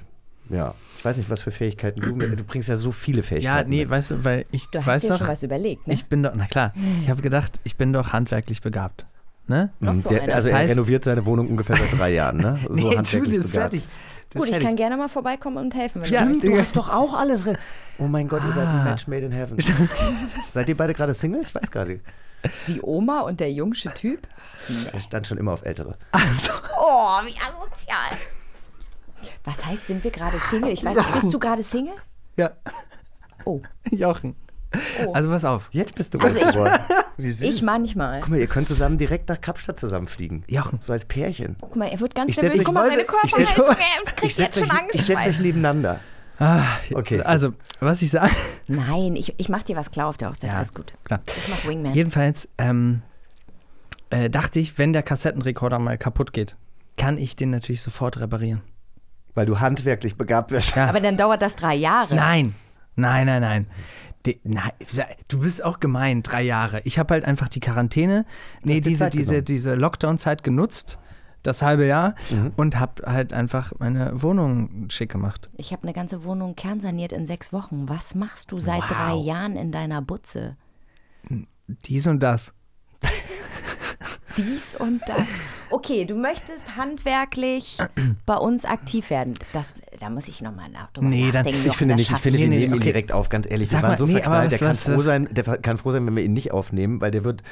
S4: Ja, ich weiß nicht, was für Fähigkeiten du, du bringst ja so viele
S9: Ja,
S4: Fähigkeiten.
S9: nee,
S4: mit.
S9: weißt du, weil ich
S3: Du hast
S9: weiß
S3: dir
S9: doch,
S3: schon was überlegt, ne?
S9: ich bin doch, na klar, ich habe gedacht, ich bin doch handwerklich begabt. Ne?
S4: Mhm,
S3: so
S4: der, also
S9: Das
S4: er renoviert seine Wohnung ungefähr seit drei Jahren, ne? So
S9: nee,
S4: handwerklich
S9: du, das ist
S4: begabt.
S9: fertig.
S3: Gut,
S9: ist
S3: ich
S9: fertig.
S3: kann gerne mal vorbeikommen und helfen. Wenn
S4: Stimmt, du hast doch auch alles drin. Oh mein Gott, ihr seid ein
S9: Ah.
S4: Match made in heaven. Seid ihr beide gerade Single? Ich weiß gar nicht.
S3: die Oma und der jungsche Typ?
S4: Er stand schon immer auf Ältere.
S9: Also,
S3: Oh, wie asozial. Was heißt, sind wir gerade Single? Ich weiß nicht, bist du gerade Single?
S9: ja,
S3: Oh,
S9: Jochen.
S3: Oh.
S9: Also pass auf.
S4: Jetzt bist du
S3: Also
S4: reich
S3: ich-
S4: geworden. Wie süß.
S3: ich manchmal.
S4: Guck mal, ihr könnt zusammen direkt nach Kapstadt zusammenfliegen.
S9: Jochen.
S4: So als Pärchen.
S3: Guck mal, er wird ganz nervös. Guck mal, seine Körperhaltung. Er kriegt jetzt
S4: setze
S3: schon
S4: euch, ich setz euch nebeneinander.
S9: Ah,
S4: Okay.
S9: Also, was ich sage.
S3: Nein, ich, ich mach dir was klar auf der Hochzeit.
S9: Ja,
S3: Alles gut.
S9: Klar.
S3: Ich mach Wingman.
S9: Jedenfalls ähm, äh, dachte ich, wenn der Kassettenrekorder mal kaputt geht, kann ich den natürlich sofort reparieren.
S4: Weil du handwerklich begabt bist.
S9: Ja.
S3: Aber dann dauert das drei Jahre.
S9: Nein, nein, nein, nein. De, nein, du bist auch gemein, drei Jahre. Ich habe halt einfach die Quarantäne, nee,
S4: dir
S9: diese, diese, diese Lockdown-Zeit genutzt, das halbe Jahr,
S4: Mhm.
S9: und habe halt einfach meine Wohnung schick gemacht.
S3: Ich habe eine ganze Wohnung kernsaniert in sechs Wochen. Was machst du seit drei Jahren in deiner Butze?
S9: Dies und das.
S3: Dies und das. Okay, du möchtest handwerklich bei uns aktiv werden. Das, da muss ich nochmal nach, drüber
S9: Nee, dann-
S3: nachdenken.
S4: Ich
S3: Jochen,
S4: finde nicht, ich finde, wir
S9: Nee, nee,
S4: nehmen ihn direkt auf, ganz ehrlich.
S9: Sag
S4: wir waren
S9: mal,
S4: so
S9: nee,
S4: verknallt, der
S9: was-
S4: kann
S9: was-
S4: sein, der kann froh sein, wenn wir ihn nicht aufnehmen, weil der wird,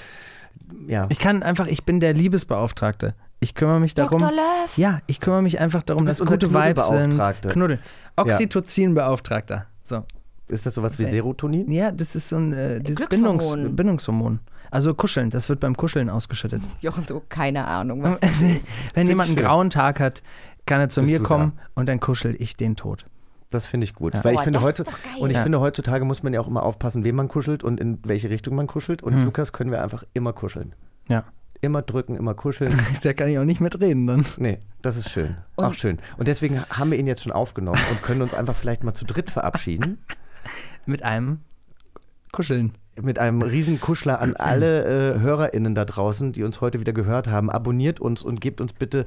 S4: ja.
S9: Ich kann einfach, ich bin der Liebesbeauftragte. Ich kümmere mich darum.
S3: Dr. Löw.
S9: Ja, ich kümmere mich einfach darum, dass gute Vibes sind. Knuddel. Oxytocin-Beauftragter. So.
S4: Ist das sowas wie Serotonin?
S9: Ja, das ist so ein äh. Bindungs Bindungshormon. Also kuscheln, das wird beim Kuscheln ausgeschüttet.
S3: Jochen so, keine Ahnung, was das ist.
S9: Wenn jemand einen grauen Tag hat, kann er zu
S4: Bist
S9: mir kommen und dann kuschel ich den tot.
S4: Das finde ich gut.
S9: Ja.
S4: Weil ich
S3: Oh,
S4: finde,
S3: das
S4: heutzu-
S3: ist doch geil.
S4: und ich
S9: Ja.
S4: finde, heutzutage muss man ja auch immer aufpassen, wem man kuschelt und in welche Richtung man kuschelt. Und
S9: Hm.
S4: Lukas können wir einfach immer kuscheln.
S9: Ja.
S4: Immer drücken, immer kuscheln.
S9: Da kann ich auch nicht mitreden dann.
S4: Nee, das ist schön.
S3: Und-
S4: auch schön. Und deswegen haben wir ihn jetzt schon aufgenommen und können uns einfach vielleicht mal zu dritt verabschieden.
S9: Mit einem Kuscheln.
S4: Mit einem riesen Kuschler an alle äh, HörerInnen da draußen, die uns heute wieder gehört haben. Abonniert uns und gebt uns bitte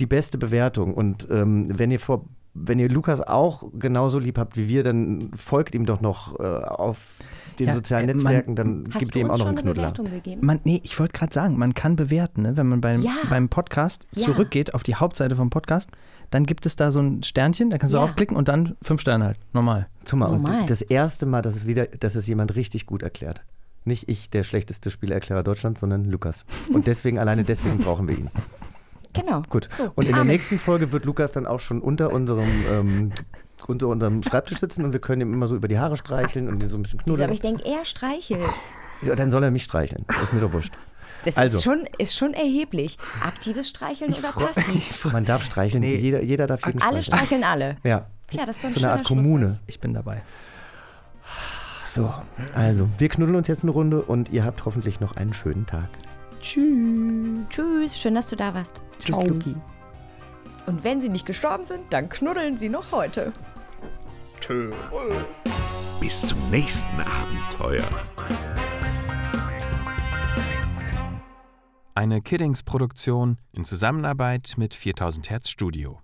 S4: die beste Bewertung. Und ähm, wenn ihr vor wenn ihr Lukas auch genauso lieb habt wie wir, dann folgt ihm doch noch äh, auf den
S9: Ja,
S4: sozialen
S9: äh, man-
S4: Netzwerken, dann gebt
S3: du
S4: ihr ihm auch noch einen
S3: eine
S4: Knuddler.
S9: Man, nee, ich wollte gerade sagen, man kann bewerten, ne? wenn man beim,
S3: Ja.
S9: beim Podcast
S3: Ja.
S9: zurückgeht auf die Hauptseite vom Podcast, dann gibt es da so ein Sternchen, da kannst du
S3: Ja.
S9: aufklicken und dann fünf Sterne halt, normal.
S4: Guck mal, und das erste Mal, dass es wieder, dass es jemand richtig gut erklärt. Nicht ich, der schlechteste Spielerklärer Deutschlands, sondern Lukas. Und deswegen, alleine deswegen brauchen wir ihn.
S3: Genau.
S4: Gut.
S3: So,
S4: und in der nächsten Folge wird Lukas dann auch schon unter unserem, ähm, unter unserem Schreibtisch sitzen und wir können ihm immer so über die Haare streicheln und ihn so ein bisschen knuddeln.
S3: aber ich denke, er streichelt.
S4: Ja, dann soll er mich streicheln. Das ist mir doch wurscht.
S3: Das
S4: Also.
S3: ist, schon, ist schon erheblich. Aktives Streicheln oder passiv?
S4: Man darf streicheln.
S9: Nee.
S4: Jeder, jeder darf jeden
S3: Alle
S4: streicheln.
S3: streicheln alle.
S4: Ja.
S3: Ja, das ist so ein
S4: So eine Art Kommune.
S3: Schlusssatz.
S9: Ich bin dabei.
S4: So, also, wir knuddeln uns jetzt eine Runde und ihr habt hoffentlich noch einen schönen Tag.
S3: Tschüss. Tschüss, schön, dass du da warst.
S4: Tschüss, Luki.
S3: Und wenn sie nicht gestorben sind, dann knuddeln sie noch heute.
S1: Bis zum nächsten Abenteuer.
S10: Eine Kiddings-Produktion in Zusammenarbeit mit 4000 Hertz Studio.